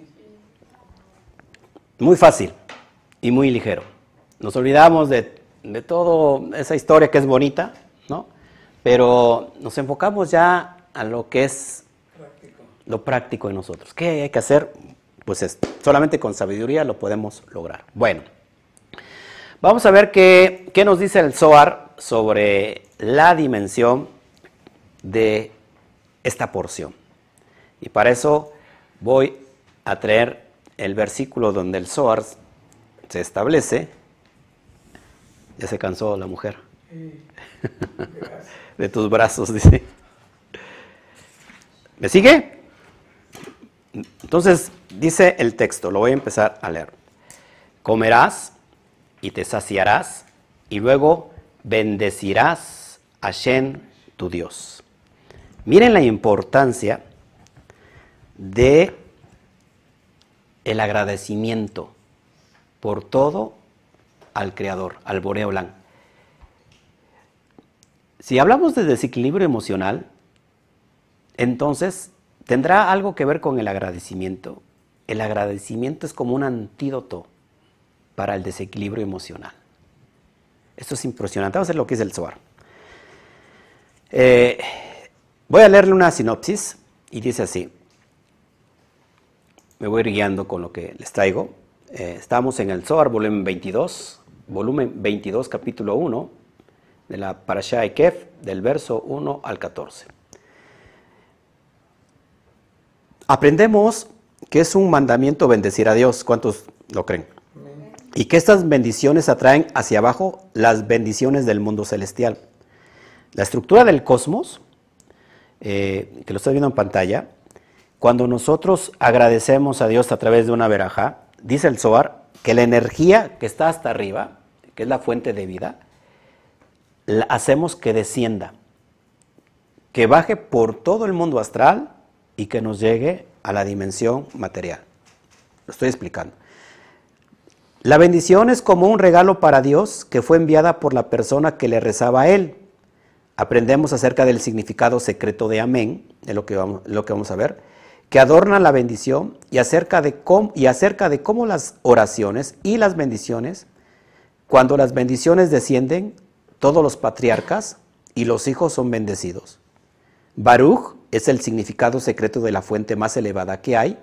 Muy fácil y muy ligero. Nos olvidamos de, de toda esa historia que es bonita, ¿no? Pero nos enfocamos ya a lo que es lo práctico en nosotros. ¿Qué hay que hacer? Pues solamente con sabiduría lo podemos lograr. Bueno, vamos a ver qué, qué nos dice el SOAR sobre la dimensión de esta porción. Y para eso voy a traer el versículo donde el Zohar se establece. Ya se cansó la mujer. [laughs] de tus brazos, dice. ¿Me sigue? Entonces, dice el texto, lo voy a empezar a leer. Comerás y te saciarás y luego bendecirás a Shen, tu Dios. Miren la importancia de el agradecimiento por todo al Creador, al Boreolán. Si hablamos de desequilibrio emocional, entonces tendrá algo que ver con el agradecimiento. El agradecimiento es como un antídoto para el desequilibrio emocional. Esto es impresionante. Vamos a ver lo que es el Zohar. Eh, voy a leerle una sinopsis y dice así. Me voy guiando con lo que les traigo. Eh, estamos en el Zohar, volumen 22, volumen 22, capítulo 1 de la Parashá Ekef, del verso 1 al 14. Aprendemos que es un mandamiento bendecir a Dios. ¿Cuántos lo creen? Y que estas bendiciones atraen hacia abajo las bendiciones del mundo celestial. La estructura del cosmos, eh, que lo estoy viendo en pantalla, cuando nosotros agradecemos a Dios a través de una veraja, dice el Zohar que la energía que está hasta arriba, que es la fuente de vida, hacemos que descienda, que baje por todo el mundo astral y que nos llegue a la dimensión material. Lo estoy explicando. La bendición es como un regalo para Dios que fue enviada por la persona que le rezaba a Él. Aprendemos acerca del significado secreto de amén, de lo que vamos, lo que vamos a ver, que adorna la bendición y acerca, de cómo, y acerca de cómo las oraciones y las bendiciones, cuando las bendiciones descienden, todos los patriarcas y los hijos son bendecidos. Baruch es el significado secreto de la fuente más elevada que hay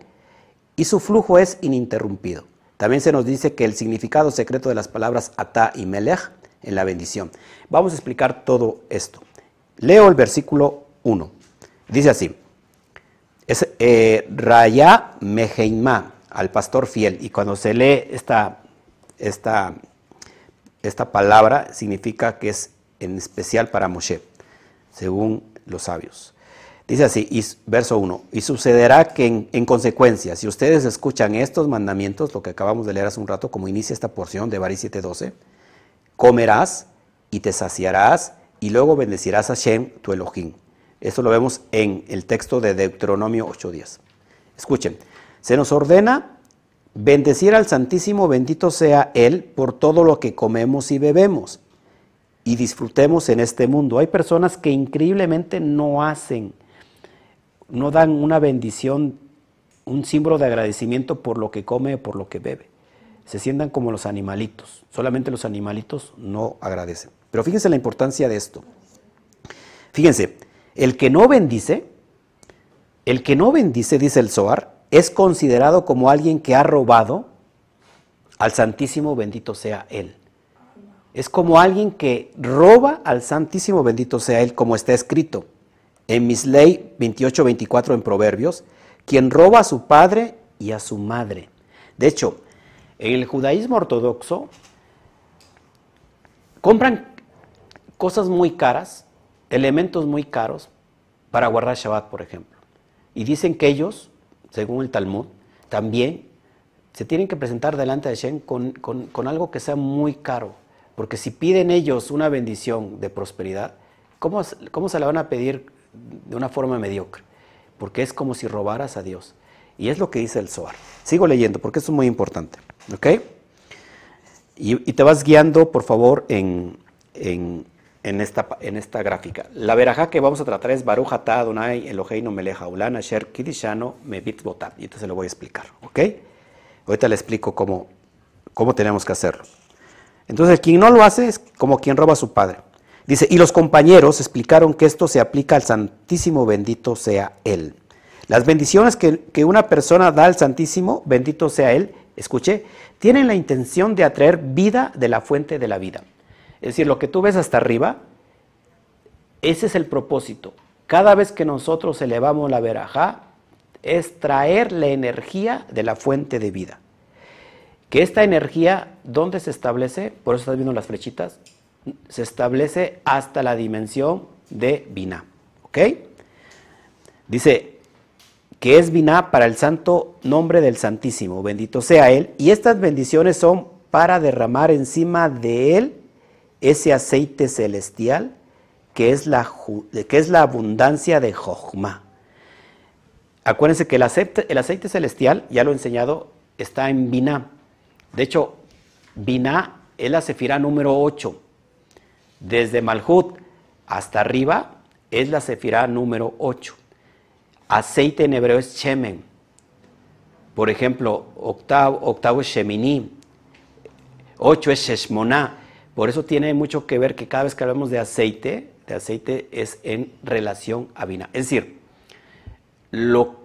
y su flujo es ininterrumpido. También se nos dice que el significado secreto de las palabras Ata y Melech en la bendición. Vamos a explicar todo esto. Leo el versículo 1. Dice así: es eh, Raya Meheimá, al pastor fiel. Y cuando se lee esta, esta esta palabra significa que es en especial para Moshe, según los sabios. Dice así, verso 1, y sucederá que en, consecuencia, si ustedes escuchan estos mandamientos, lo que acabamos de leer hace un rato, como inicia esta porción de Bari 7.12, comerás y te saciarás y luego bendecirás a Shem, tu Elohim. Esto lo vemos en el texto de Deuteronomio 8.10. Escuchen, se nos ordena Bendecir al Santísimo, bendito sea Él por todo lo que comemos y bebemos y disfrutemos en este mundo. Hay personas que increíblemente no hacen, no dan una bendición, un símbolo de agradecimiento por lo que come o por lo que bebe. Se sientan como los animalitos. Solamente los animalitos no agradecen. Pero fíjense la importancia de esto. Fíjense, el que no bendice, el que no bendice, dice el Zohar, es considerado como alguien que ha robado al Santísimo bendito sea Él. Es como alguien que roba al Santísimo bendito sea Él, como está escrito en Misley 28-24 en Proverbios, quien roba a su padre y a su madre. De hecho, en el judaísmo ortodoxo compran cosas muy caras, elementos muy caros, para guardar Shabbat, por ejemplo. Y dicen que ellos según el Talmud, también se tienen que presentar delante de Hashem con, algo que sea muy caro. Porque si piden ellos una bendición de prosperidad, ¿cómo, ¿cómo, se la van a pedir de una forma mediocre? Porque es como si robaras a Dios. Y es lo que dice el Zohar. Sigo leyendo porque esto es muy importante. ¿Ok? Y, te vas guiando, por favor, en, en esta, en esta gráfica. La verajá que vamos a tratar es Baruch atah Adonai Eloheinu melech haolam asher kidishano mebit botat. Y entonces lo voy a explicar, ¿ok? Ahorita le explico cómo, cómo tenemos que hacerlo. Entonces, quien no lo hace es como quien roba a su padre. Dice, y los compañeros explicaron que esto se aplica al Santísimo, bendito sea Él. Las bendiciones que, que una persona da al Santísimo, bendito sea Él, escuche, tienen la intención de atraer vida de la fuente de la vida. Es decir, lo que tú ves hasta arriba, ese es el propósito. Cada vez que nosotros elevamos la verajá, es traer la energía de la fuente de vida. Que esta energía, ¿dónde se establece? Por eso estás viendo las flechitas. Se establece hasta la dimensión de Binah. ¿Ok? Dice que es Binah para el santo nombre del Santísimo. Bendito sea Él. Y estas bendiciones son para derramar encima de Él ese aceite celestial que es la, que es la abundancia de Jochma. Acuérdense que el aceite, el aceite celestial, ya lo he enseñado, está en Binah. De hecho, Binah es la sefirá número 8. Desde Malhut hasta arriba es la sefirá número 8. Aceite en hebreo es Shemen. Por ejemplo, octavo, octavo es Shemini. 8 es Sheshmoná. Por eso tiene mucho que ver que cada vez que hablamos de aceite, de aceite es en relación a Binah. Es decir, lo,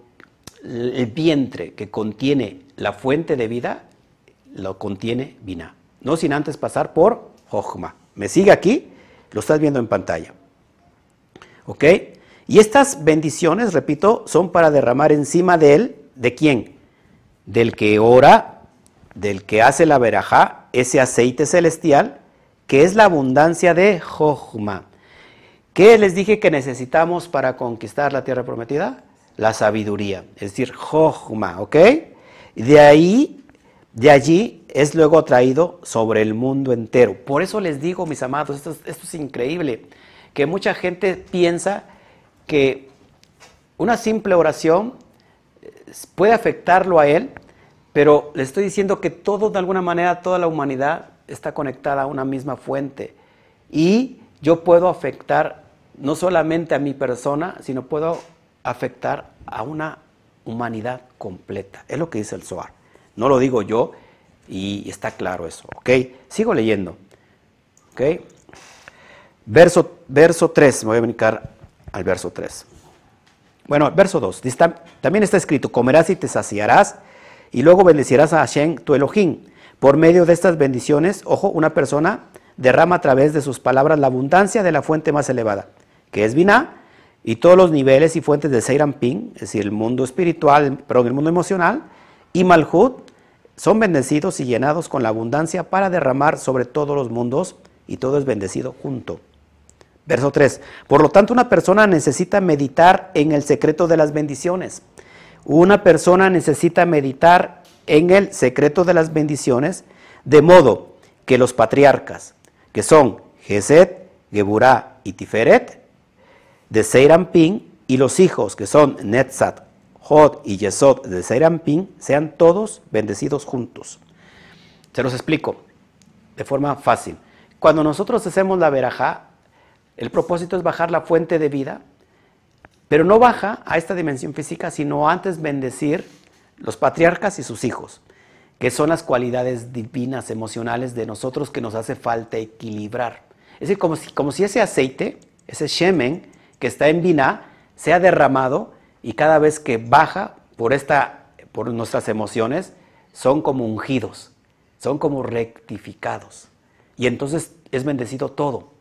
el vientre que contiene la fuente de vida lo contiene Binah. No sin antes pasar por Jochma. ¿Me sigue aquí? Lo estás viendo en pantalla. ¿Ok? Y estas bendiciones, repito, son para derramar encima de él, ¿de quién? Del que ora, del que hace la verajá, ese aceite celestial, que es la abundancia de Jochma. ¿Qué les dije que necesitamos para conquistar la tierra prometida? La sabiduría, es decir, Jochma, ¿ok? De ahí de allí es luego traído sobre el mundo entero. Por eso les digo, mis amados, esto, es increíble, que mucha gente piensa que una simple oración eh, puede afectarlo a él, pero le estoy diciendo que todo, de alguna manera, toda la humanidad está conectada a una misma fuente. Y yo puedo afectar no solamente a mi persona, sino puedo afectar a una humanidad completa. Es lo que dice el Zohar. No lo digo yo y está claro eso. ¿Ok? Sigo leyendo. ¿Ok? Verso, verso 3, me voy a brincar al verso 3. Bueno, verso 2. También está escrito, comerás y te saciarás y luego bendecirás a Hashem, tu Elohim. Por medio de estas bendiciones, ojo, una persona derrama a través de sus palabras la abundancia de la fuente más elevada, que es Binah, y todos los niveles y fuentes de Seirampin, es decir, el mundo espiritual, perdón, el mundo emocional, y Malhut, son bendecidos y llenados con la abundancia para derramar sobre todos los mundos y todo es bendecido junto. Verso 3. Por lo tanto, una persona necesita meditar en el secreto de las bendiciones. Una persona necesita meditar en el secreto de las bendiciones, de modo que los patriarcas, que son Geset, Geburá y Tiferet, de Seirampin, y los hijos, que son Netzat, Jod y Yesod de Serampín sean todos bendecidos juntos. Se los explico de forma fácil. Cuando nosotros hacemos la verajá, el propósito es bajar la fuente de vida, pero no baja a esta dimensión física, sino antes bendecir los patriarcas y sus hijos, que son las cualidades divinas, emocionales de nosotros que nos hace falta equilibrar. Es decir, como si, como si ese aceite, ese shemen que está en Binah, sea derramado y cada vez que baja por, esta, por nuestras emociones, son como ungidos, son como rectificados. Y entonces es bendecido todo.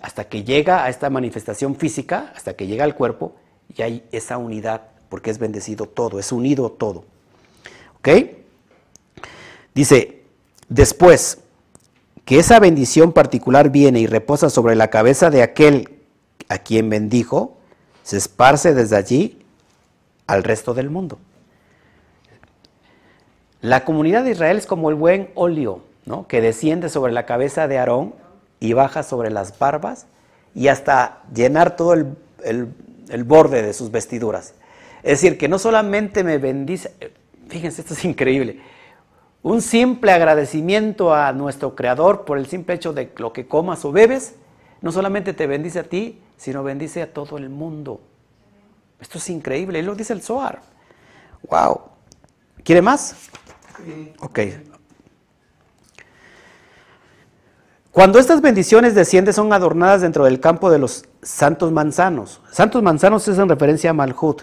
Hasta que llega a esta manifestación física, hasta que llega al cuerpo, y hay esa unidad, porque es bendecido todo, es unido todo. ¿Ok? Dice, después que esa bendición particular viene y reposa sobre la cabeza de aquel a quien bendijo, se esparce desde allí al resto del mundo. La comunidad de Israel es como el buen óleo, ¿no? que desciende sobre la cabeza de Aarón y baja sobre las barbas y hasta llenar todo el, el borde de sus vestiduras. Es decir, que no solamente me bendice, fíjense, esto es increíble, un simple agradecimiento a nuestro Creador por el simple hecho de lo que comas o bebes, no solamente te bendice a ti, sino bendice a todo el mundo. Esto es increíble, él lo dice el Zohar. Wow. ¿Quiere más? Ok. Cuando estas bendiciones descienden son adornadas dentro del campo de los santos manzanos. Santos manzanos es en referencia a Malhut.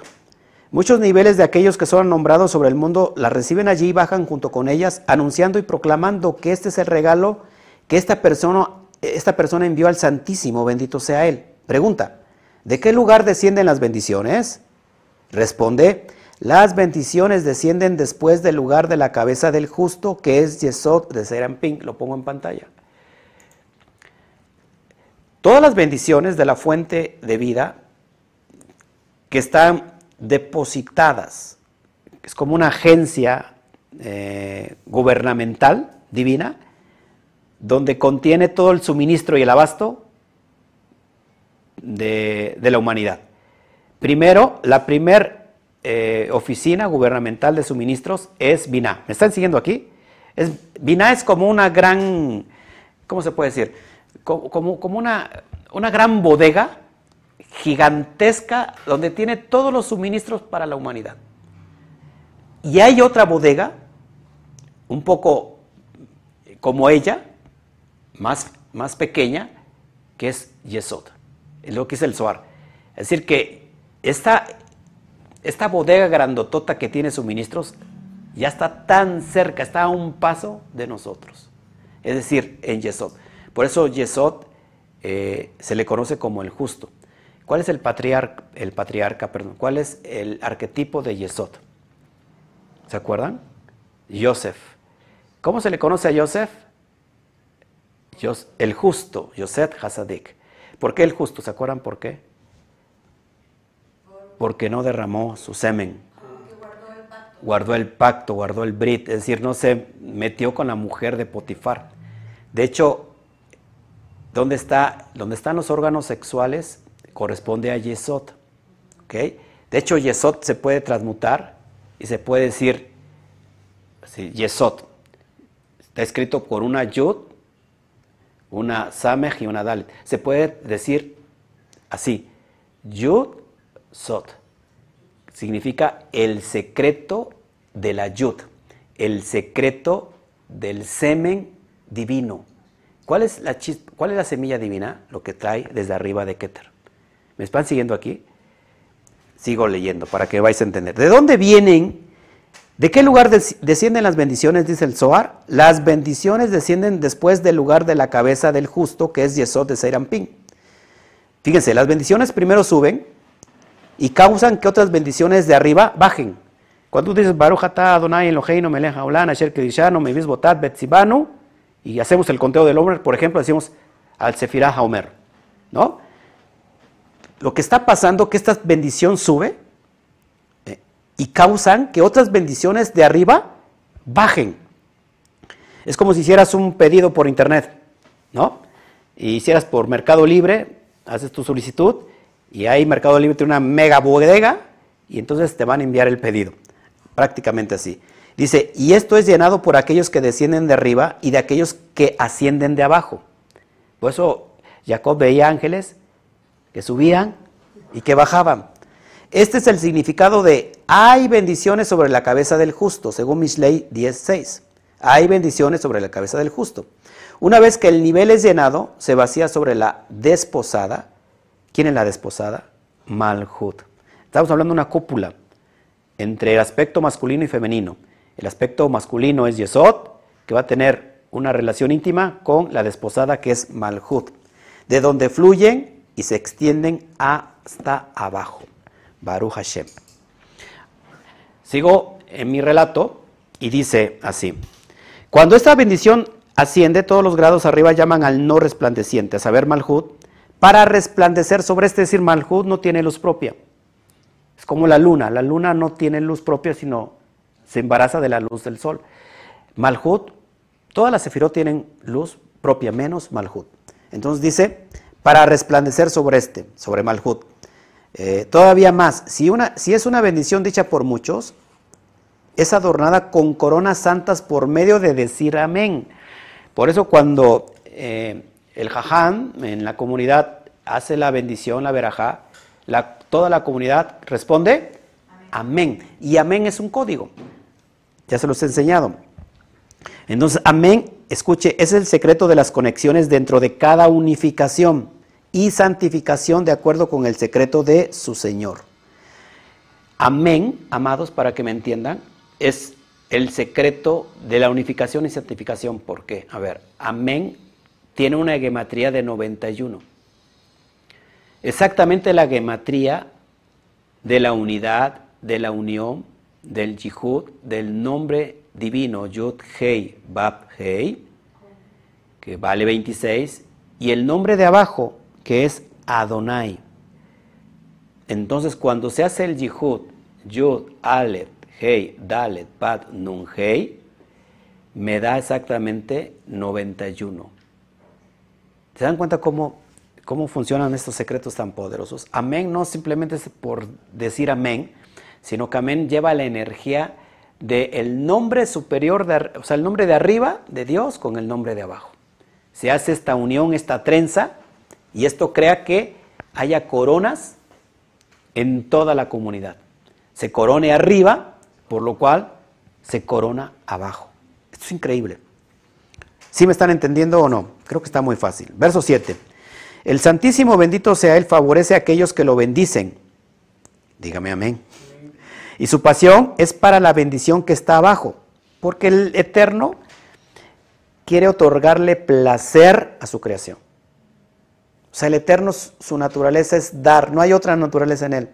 Muchos niveles de aquellos que son nombrados sobre el mundo las reciben allí y bajan junto con ellas, anunciando y proclamando que este es el regalo que esta persona, esta persona envió al Santísimo, bendito sea Él. Pregunta, ¿De qué lugar descienden las bendiciones? Responde, Las bendiciones descienden después del lugar de la cabeza del justo, que es Yesod de Serampín. Lo pongo en pantalla. Todas las bendiciones de la fuente de vida que están depositadas, es como una agencia eh, gubernamental divina, donde contiene todo el suministro y el abasto de, la humanidad. Primero, la primer eh, oficina gubernamental de suministros es BINA. ¿Me están siguiendo aquí? Es, BINA es como una gran, ¿cómo se puede decir? Como, como, una, una gran bodega gigantesca donde tiene todos los suministros para la humanidad. Y hay otra bodega, un poco como ella, más, más pequeña, que es Yesod, lo que es el Zohar. Es decir, que esta, esta bodega grandotota que tiene suministros ya está tan cerca, está a un paso de nosotros. Es decir, en Yesod. Por eso Yesod eh, se le conoce como el justo. ¿Cuál es el patriarca, el patriarca, perdón? ¿Cuál es el arquetipo de Yesod? ¿Se acuerdan? Yosef. ¿Cómo se le conoce a Yosef? el justo, Yosef Hasadik. ¿Por qué el justo? ¿Se acuerdan por qué? Porque no derramó su semen. Guardó el pacto, guardó el brit, es decir, no se metió con la mujer de Potifar. De hecho, ¿dónde, está, dónde están los órganos sexuales? Corresponde a Yesod. De hecho, Yesod se puede transmutar y se puede decir sí, Yesod. Está escrito por una Yud una Samech y una Dalet. Se puede decir así, Yud Sot. Significa el secreto de la Yud, el secreto del semen divino. ¿Cuál es, la ¿Cuál es la semilla divina? Lo que trae desde arriba de Keter. ¿Me están siguiendo aquí? Sigo leyendo para que vais a entender. ¿De dónde vienen ¿De qué lugar descienden las bendiciones? Dice el Zohar. Las bendiciones descienden después del lugar de la cabeza del justo, que es Yesod de Seirampín. Fíjense, las bendiciones primero suben y causan que otras bendiciones de arriba bajen. Cuando tú dices Baruch Adonai Eloheinu melech haolam asher kedishanu mevis botat betzibanu y hacemos el conteo del hombre, por ejemplo, decimos al Sefirah Haomer, ¿no? Lo que está pasando que esta bendición sube y causan que otras bendiciones de arriba bajen. Es como si hicieras un pedido por internet, ¿no? Y hicieras por Mercado Libre, haces tu solicitud y ahí Mercado Libre tiene una mega bodega y entonces te van a enviar el pedido. Prácticamente así. Dice, y esto es llenado por aquellos que descienden de arriba y de aquellos que ascienden de abajo. Por eso Jacob veía ángeles que subían y que bajaban. Este es el significado de hay bendiciones sobre la cabeza del justo, según Mishlei 10.6. Hay bendiciones sobre la cabeza del justo. Una vez que el nivel es llenado, se vacía sobre la desposada. ¿Quién es la desposada? Malhut. Estamos hablando de una cúpula entre el aspecto masculino y femenino. El aspecto masculino es Yesod, que va a tener una relación íntima con la desposada que es Malhut, de donde fluyen y se extienden hasta abajo. Baruch Hashem. Sigo en mi relato y dice así. Cuando esta bendición asciende, todos los grados arriba llaman al no resplandeciente, a saber, Malhut, para resplandecer sobre este, decir, Malhut no tiene luz propia. Es como la luna, la luna no tiene luz propia, sino se embaraza de la luz del sol. Malhut, todas las sefirot tienen luz propia, menos Malhut. Entonces dice, para resplandecer sobre este, sobre Malhut. Eh, todavía más, si, una, si es una bendición dicha por muchos, es adornada con coronas santas por medio de decir amén. Por eso cuando eh, el jaján en la comunidad hace la bendición, la verajá, toda la comunidad responde amén. Y amén es un código. Ya se los he enseñado. Entonces, amén, escuche, es el secreto de las conexiones dentro de cada unificación y santificación de acuerdo con el secreto de su Señor. Amén, amados, para que me entiendan, es el secreto de la unificación y santificación. ¿Por qué? A ver, amén tiene una gematría de 91. Exactamente la gematría de la unidad de la unión del Yihud, del nombre divino Yud Hei Bab Hei, que vale 26, y el nombre de abajo, que es Adonai. Entonces, cuando se hace el Yihud, Yud, Aleph, Hei, Dalet, Bad, Nun, Hei, me da exactamente 91. ¿Se dan cuenta cómo, cómo funcionan estos secretos tan poderosos? Amén no simplemente es por decir amén, sino que amén lleva la energía del nombre superior, de, o sea, el nombre de arriba de Dios con el nombre de abajo. Se hace esta unión, esta trenza, y esto crea que haya coronas en toda la comunidad. Se corone arriba, por lo cual se corona abajo. Esto es increíble. ¿Sí me están entendiendo o no? Creo que está muy fácil. Verso 7. El Santísimo bendito sea Él, favorece a aquellos que lo bendicen. Dígame amén. Y su pasión es para la bendición que está abajo, porque el Eterno quiere otorgarle placer a su creación. O sea, el Eterno, su naturaleza es dar, no hay otra naturaleza en Él.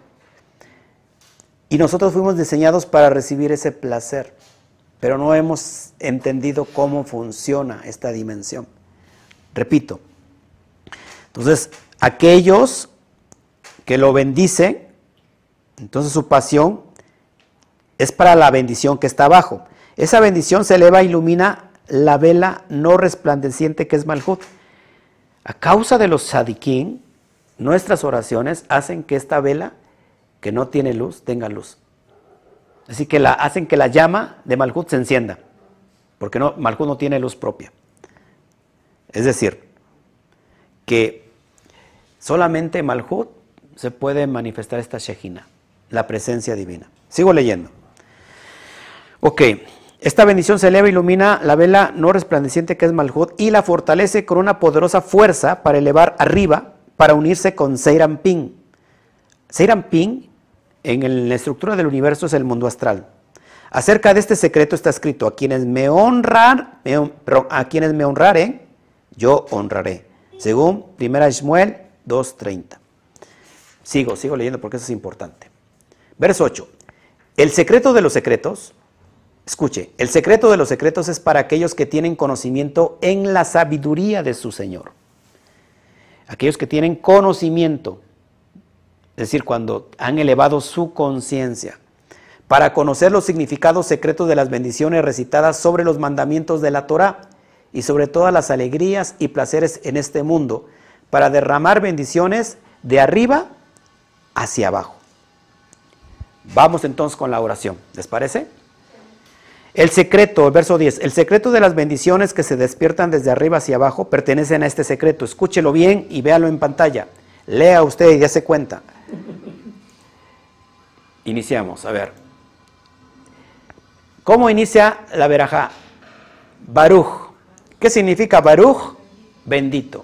Y nosotros fuimos diseñados para recibir ese placer, pero no hemos entendido cómo funciona esta dimensión. Repito, entonces, aquellos que lo bendicen, entonces su pasión es para la bendición que está abajo. Esa bendición se eleva e ilumina la vela no resplandeciente que es Malhut. A causa de los sadiquín, nuestras oraciones hacen que esta vela que no tiene luz tenga luz. Así que la, hacen que la llama de Malhut se encienda, porque no, Malhut no tiene luz propia. Es decir, que solamente Malhut se puede manifestar esta Shejina, la presencia divina. Sigo leyendo. Ok, esta bendición se eleva e ilumina la vela no resplandeciente que es Malhut y la fortalece con una poderosa fuerza para elevar arriba, para unirse con Seirampin. Seirampin, en la estructura del universo, es el mundo astral. Acerca de este secreto está escrito, a quienes me honran, a quienes me honraren, yo honraré. Según 1 Shmuel 2.30. Sigo, sigo leyendo porque eso es importante. Verso 8. El secreto de los secretos Escuche, el secreto de los secretos es para aquellos que tienen conocimiento en la sabiduría de su Señor. Aquellos que tienen conocimiento, es decir, cuando han elevado su conciencia, para conocer los significados secretos de las bendiciones recitadas sobre los mandamientos de la Torah y sobre todas las alegrías y placeres en este mundo, para derramar bendiciones de arriba hacia abajo. Vamos entonces con la oración, ¿les parece? El secreto, el verso 10, el secreto de las bendiciones que se despiertan desde arriba hacia abajo pertenecen a este secreto. Escúchelo bien y véalo en pantalla. Lea usted y dése cuenta. Iniciamos, a ver. ¿Cómo inicia la veraja? Baruch. ¿Qué significa Baruch? Bendito.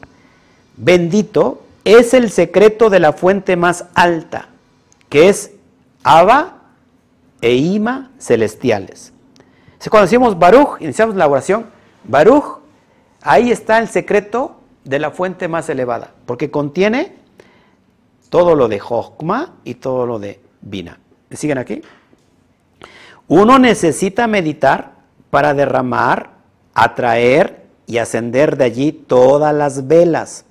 Bendito es el secreto de la fuente más alta, que es Abba e Ima celestiales. Cuando decimos Baruch, iniciamos la oración, Baruch, ahí está el secreto de la fuente más elevada, porque contiene todo lo de Jochma y todo lo de Bina. ¿Me siguen aquí? Uno necesita meditar para derramar, atraer y ascender de allí todas las velas,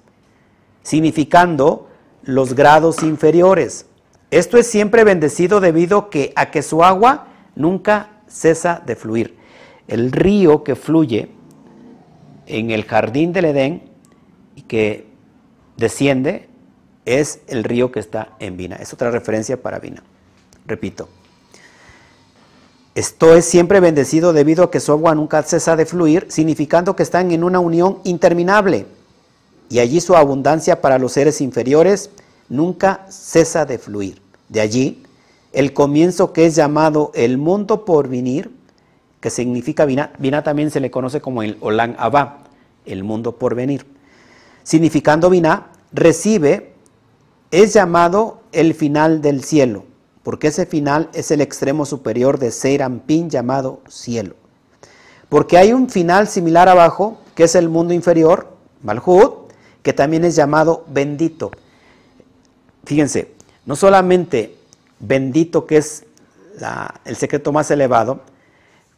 significando los grados inferiores. Esto es siempre bendecido debido que, a que su agua nunca cesa de fluir. El río que fluye en el jardín del Edén y que desciende es el río que está en Vina. Es otra referencia para Vina. Repito. Esto es siempre bendecido debido a que su agua nunca cesa de fluir, significando que están en una unión interminable. Y allí su abundancia para los seres inferiores nunca cesa de fluir. De allí el comienzo que es llamado el mundo por venir, que significa Binah, Binah también se le conoce como el Olan Abba, el mundo por venir. Significando Binah, recibe, es llamado el final del cielo, porque ese final es el extremo superior de Seirampin llamado cielo. Porque hay un final similar abajo, que es el mundo inferior, Malhut, que también es llamado bendito. Fíjense, no solamente bendito que es el secreto más elevado,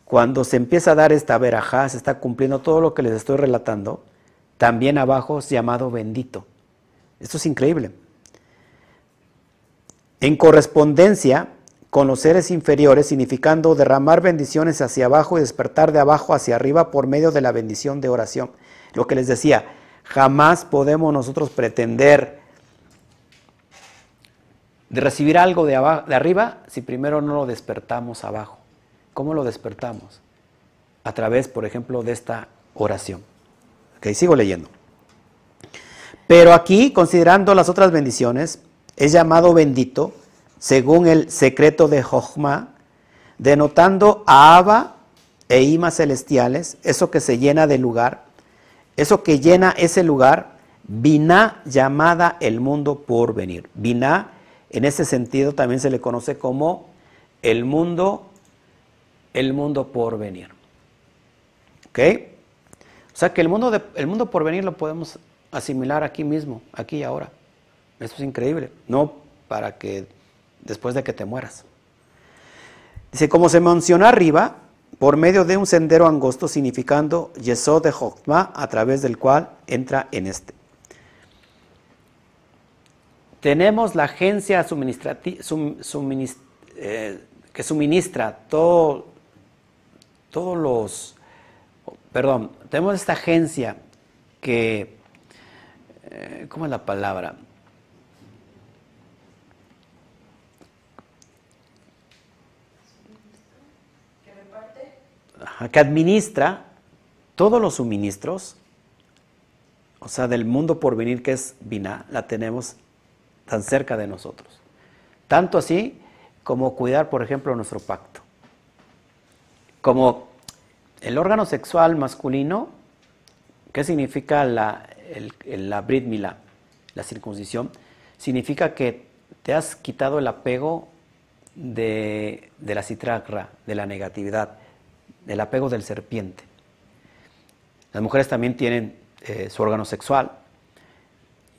cuando se empieza a dar esta verajá, se está cumpliendo todo lo que les estoy relatando, también abajo es llamado bendito. Esto es increíble. En correspondencia con los seres inferiores, significando derramar bendiciones hacia abajo y despertar de abajo hacia arriba por medio de la bendición de oración. Lo que les decía, jamás podemos nosotros pretender de recibir algo de, arriba si primero no lo despertamos abajo. ¿Cómo lo despertamos? A través, por ejemplo, de esta oración. Ok, sigo leyendo. Pero aquí, considerando las otras bendiciones, es llamado bendito según el secreto de Jochma, denotando a Abba e Ima celestiales, eso que se llena de lugar, eso que llena ese lugar, Binah llamada el mundo por venir. Binah, en ese sentido, también se le conoce como el mundo, el mundo por venir. ¿Ok? O sea que el mundo, el mundo por venir lo podemos asimilar aquí mismo, aquí y ahora. Esto es increíble. No para que después de que te mueras. Dice, como se mencionó arriba, por medio de un sendero angosto significando Yesod de Jokma, a través del cual entra en este. Tenemos la agencia eh, que suministra todo, todos los, perdón, tenemos esta agencia que, eh, ¿cómo es la palabra? que administra todos los suministros, o sea, del mundo por venir que es Vina, la tenemos tan cerca de nosotros. Tanto así como cuidar, por ejemplo, nuestro pacto. Como el órgano sexual masculino, ¿qué significa la, la Brit Milá, la circuncisión? Significa que te has quitado el apego de, de la citragra, de la negatividad del apego del serpiente. Las mujeres también tienen eh, su órgano sexual.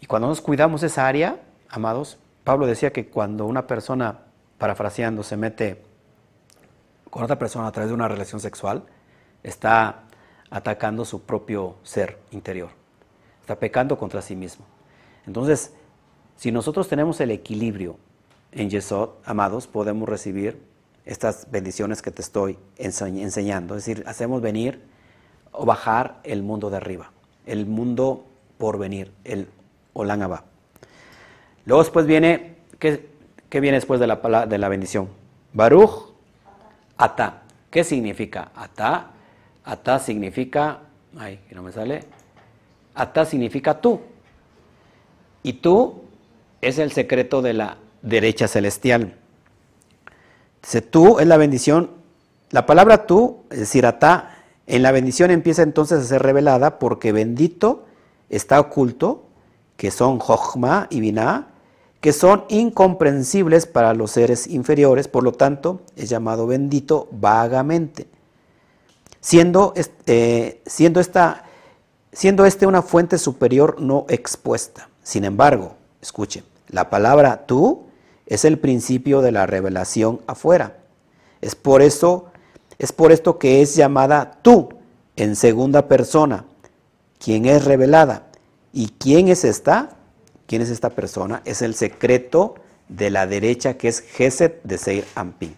Y cuando nos cuidamos esa área, amados, Pablo decía que cuando una persona, parafraseando, se mete con otra persona a través de una relación sexual, está atacando su propio ser interior. Está pecando contra sí mismo. Entonces, si nosotros tenemos el equilibrio en Yesod, amados, podemos recibir estas bendiciones que te estoy enseñando. Es decir, hacemos venir o bajar el mundo de arriba, el mundo por venir, el Olam Luego después viene, ¿qué, viene después de la, de la bendición? Baruch, Ata. ¿Qué significa? Ata. Ata significa, ay, que no me sale. Ata significa tú. Y tú es el secreto de la derecha celestial. Dice, tú es la bendición. La palabra tú, es decir, atá, en la bendición empieza entonces a ser revelada porque bendito está oculto, que son Jochma y Binah, que son incomprensibles para los seres inferiores, por lo tanto es llamado bendito vagamente. Siendo, eh, siendo, esta, siendo este una fuente superior no expuesta. Sin embargo, escuche, la palabra tú es el principio de la revelación afuera. Es por eso, es por esto que es llamada tú en segunda persona, quien es revelada. ¿Y quién es esta? ¿Quién es esta persona? Es el secreto de la derecha que es Gesed de Seir Ampin.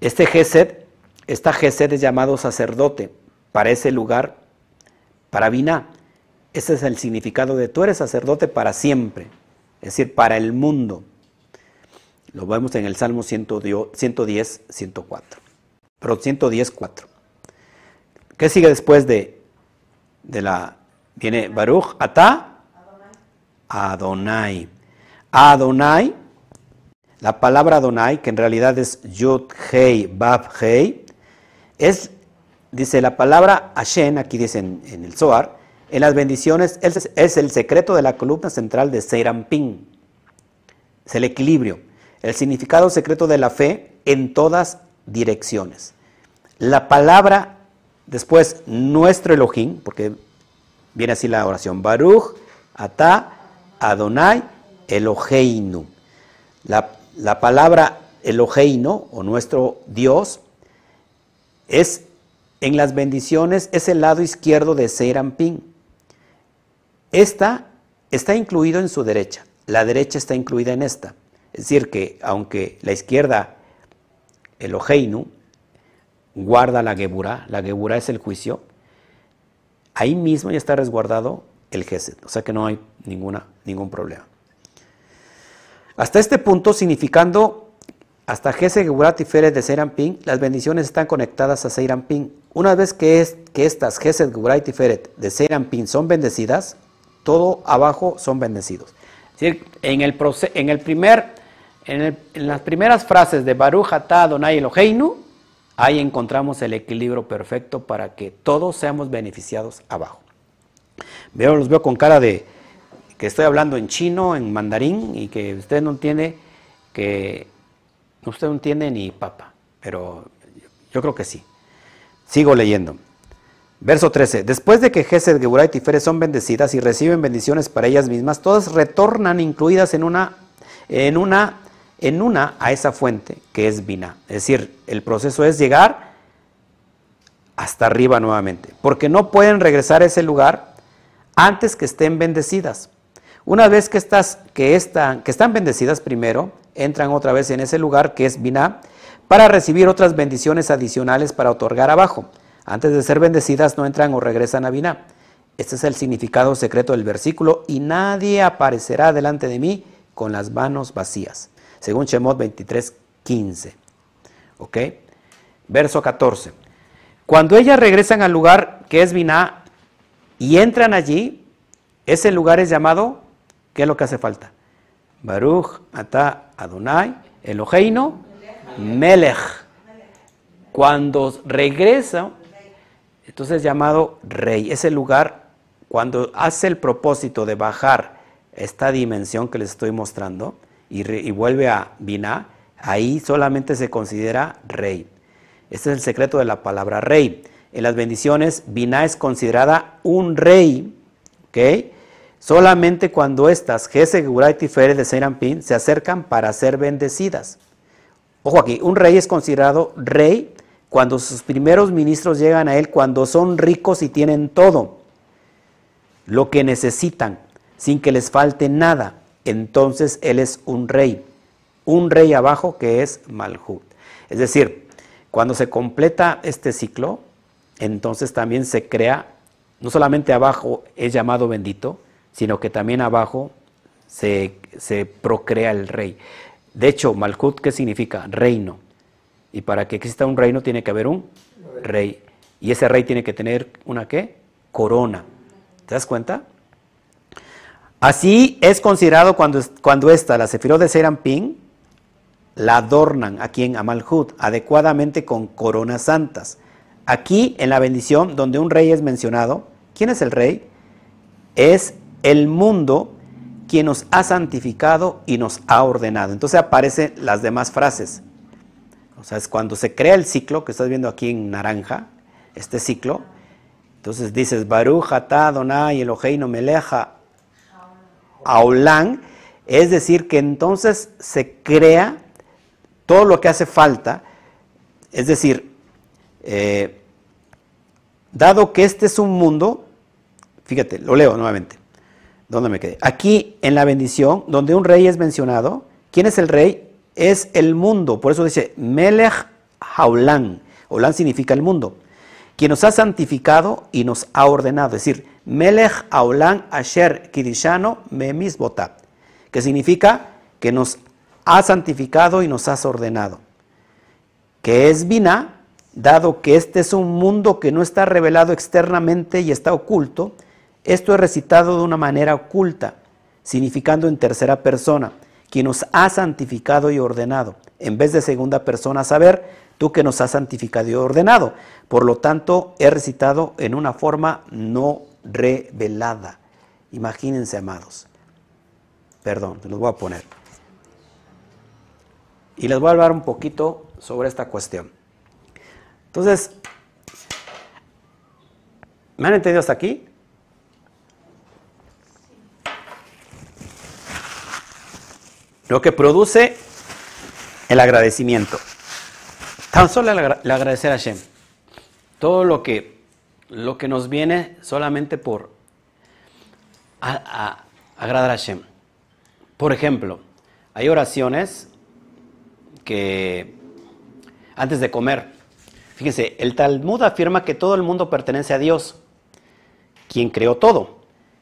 Este Gesed, esta Gesed es llamado sacerdote para ese lugar, para Binah. Ese es el significado de tú eres sacerdote para siempre es decir, para el mundo. Lo vemos en el Salmo 110, 104. Pero 110, 4. ¿Qué sigue después de, de la... Viene Baruch, Ata, Adonai. Adonai, la palabra Adonai, que en realidad es Yud, Hei, Bab, Hei, es, dice la palabra Hashem, aquí dice en, el Zohar, en las bendiciones es, el secreto de la columna central de Seirampin. Es el equilibrio, el significado secreto de la fe en todas direcciones. La palabra, después, nuestro Elohim, porque viene así la oración, Baruch, Ata, Adonai, Eloheinu. La, la palabra Eloheino o nuestro Dios es en las bendiciones es el lado izquierdo de Seirampin. Esta está incluido en su derecha, la derecha está incluida en esta. Es decir, que aunque la izquierda, Eloheinu, guarda la Geburah, la Geburah es el juicio, ahí mismo ya está resguardado el Gesed, o sea que no hay ningún problema. Hasta este punto, significando hasta Gesed, Geburah, Tiferet de Seirampin, las bendiciones están conectadas a Seirampin. Una vez que, es, que estas Gesed, Geburah y Tiferet de Seirampin son bendecidas, todo abajo son bendecidos. En el, primer, en, las primeras frases de Baruch Atah Adonai Eloheinu, ahí encontramos el equilibrio perfecto para que todos seamos beneficiados abajo. Veo, los veo con cara de que estoy hablando en chino, en mandarín, y que usted no entiende que usted no entiende ni papa, pero yo creo que sí. Sigo leyendo. Verso 13. Después de que Gesed, Geburah y Tiferet son bendecidas y reciben bendiciones para ellas mismas, todas retornan incluidas en una, en una, en una a esa fuente que es Binah. Es decir, el proceso es llegar hasta arriba nuevamente, porque no pueden regresar a ese lugar antes que estén bendecidas. Una vez que, que, están, bendecidas primero, entran otra vez en ese lugar que es Binah para recibir otras bendiciones adicionales para otorgar abajo. Antes de ser bendecidas no entran o regresan a Biná. Este es el significado secreto del versículo, y nadie aparecerá delante de mí con las manos vacías. Según Shemot 23, 15. ¿Ok? Verso 14. Cuando ellas regresan al lugar que es Biná y entran allí, ese lugar es llamado, ¿qué es lo que hace falta? Baruch, Ata, Adonai, Eloheino, Melech. Cuando regresa, entonces llamado rey. Ese lugar, cuando hace el propósito de bajar esta dimensión que les estoy mostrando y, vuelve a Binah, ahí solamente se considera rey. Este es el secreto de la palabra rey. En las bendiciones, Binah es considerada un rey, ¿ok? Solamente cuando estas, Gese, Geuray, y Tiferet de Serampín, se acercan para ser bendecidas. Ojo aquí, un rey es considerado rey cuando sus primeros ministros llegan a él, cuando son ricos y tienen todo lo que necesitan, sin que les falte nada, entonces él es un rey, un rey abajo que es Malhut. Es decir, cuando se completa este ciclo, entonces también se crea, no solamente abajo es llamado bendito, sino que también abajo se, procrea el rey. De hecho, Malhut, ¿qué significa? Reino. Y para que exista un reino tiene que haber un rey. Y ese rey tiene que tener una qué? Corona. ¿Te das cuenta? Así es considerado cuando, cuando esta, la Sefirot de Serampín, la adornan aquí en Amalhut adecuadamente con coronas santas. Aquí en la bendición, donde un rey es mencionado, ¿quién es el rey? Es el mundo quien nos ha santificado y nos ha ordenado. Entonces aparecen las demás frases. O sea, es cuando se crea el ciclo que estás viendo aquí en naranja, este ciclo. Entonces dices, Baruch atah Adonai Eloheinu meleja aulán. Es decir, que entonces se crea todo lo que hace falta. Es decir, eh, dado que este es un mundo, fíjate, lo leo nuevamente. ¿Dónde me quedé? Aquí en la bendición, donde un rey es mencionado, ¿quién es el rey? es el mundo. Por eso dice Melech Haulán. Haulán significa el mundo. Quien nos ha santificado y nos ha ordenado. Es decir, Melech Haulán Asher Kirishano Memisbotat. Que significa que nos ha santificado y nos has ordenado. Que es Bina, dado que este es un mundo que no está revelado externamente y está oculto. Esto es recitado de una manera oculta, significando en tercera persona quien nos ha santificado y ordenado. En vez de segunda persona saber, tú que nos has santificado y ordenado. Por lo tanto, he recitado en una forma no revelada. Imagínense, amados. Perdón, los voy a poner. Y les voy a hablar un poquito sobre esta cuestión. Entonces, ¿me han entendido hasta aquí? Lo que produce el agradecimiento. Tan solo el, agradecer a Hashem. Todo lo que, lo que nos viene solamente por agradar a Hashem. Por ejemplo, hay oraciones que antes de comer, fíjense, el Talmud afirma que todo el mundo pertenece a Dios, quien creó todo.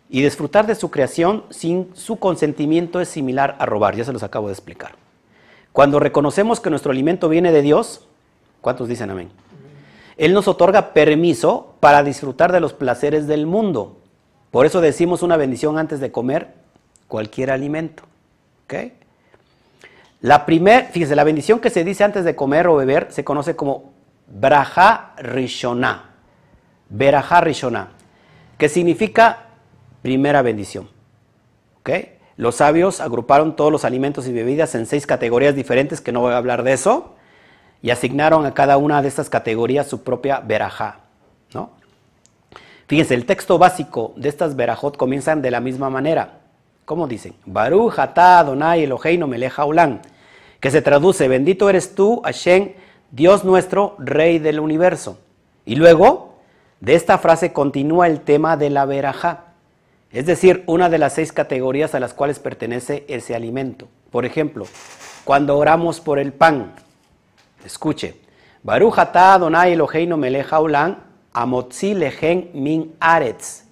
Y disfrutar de su creación sin su consentimiento es similar a robar, ya se los acabo de explicar. Cuando reconocemos que nuestro alimento viene de Dios, ¿cuántos dicen amén? Él nos otorga permiso para disfrutar de los placeres del mundo. Por eso decimos una bendición antes de comer cualquier alimento. La primer, fíjese, la bendición que se dice antes de comer o beber se conoce como Braja Rishona. Braja Rishona, que significa primera bendición. Los sabios agruparon todos los alimentos y bebidas en seis categorías diferentes, que no voy a hablar de eso, y asignaron a cada una de estas categorías su propia verajá. ¿no? Fíjense, el texto básico de estas verajot comienzan de la misma manera. ¿Cómo dicen? Baruch atah Adonai Eloheinu melech haolam, que se traduce, bendito eres tú, Hashem, Dios nuestro, Rey del universo. Y luego, de esta frase continúa el tema de la verajá. Es decir, una de las seis categorías a las cuales pertenece ese alimento. Por ejemplo, cuando oramos por el pan, escuche, Baruch atah Adonai Eloheinu melech haolam, amotzi lejen min aretz,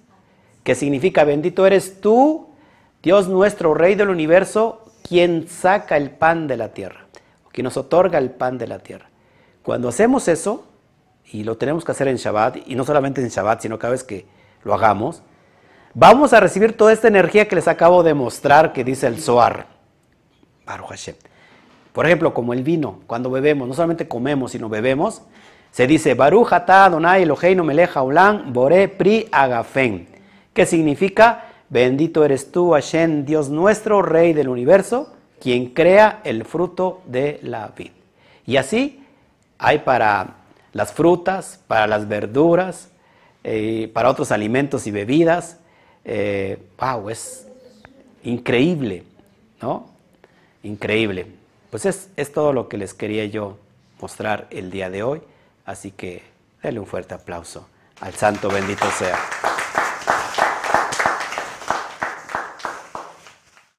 que significa bendito eres tú, Dios nuestro Rey del universo, quien saca el pan de la tierra, quien nos otorga el pan de la tierra. Cuando hacemos eso, y lo tenemos que hacer en Shabbat, y no solamente en Shabbat, sino cada vez que lo hagamos, Vamos a recibir toda esta energía que les acabo de mostrar que dice el Zohar. Baruch Hashem. Por ejemplo, como el vino, cuando bebemos, no solamente comemos, sino bebemos, se dice Baruch atah Adonai Eloheinu melech haolam bore pri agafen, que significa bendito eres tú Hashem, Dios nuestro, Rey del universo, quien crea el fruto de la vid. Y así hay para las frutas, para las verduras, eh, para otros alimentos y bebidas, eh, wow, es increíble, ¿no? Increíble. Pues es, es todo lo que les quería yo mostrar el día de hoy, así que denle un fuerte aplauso al santo bendito sea.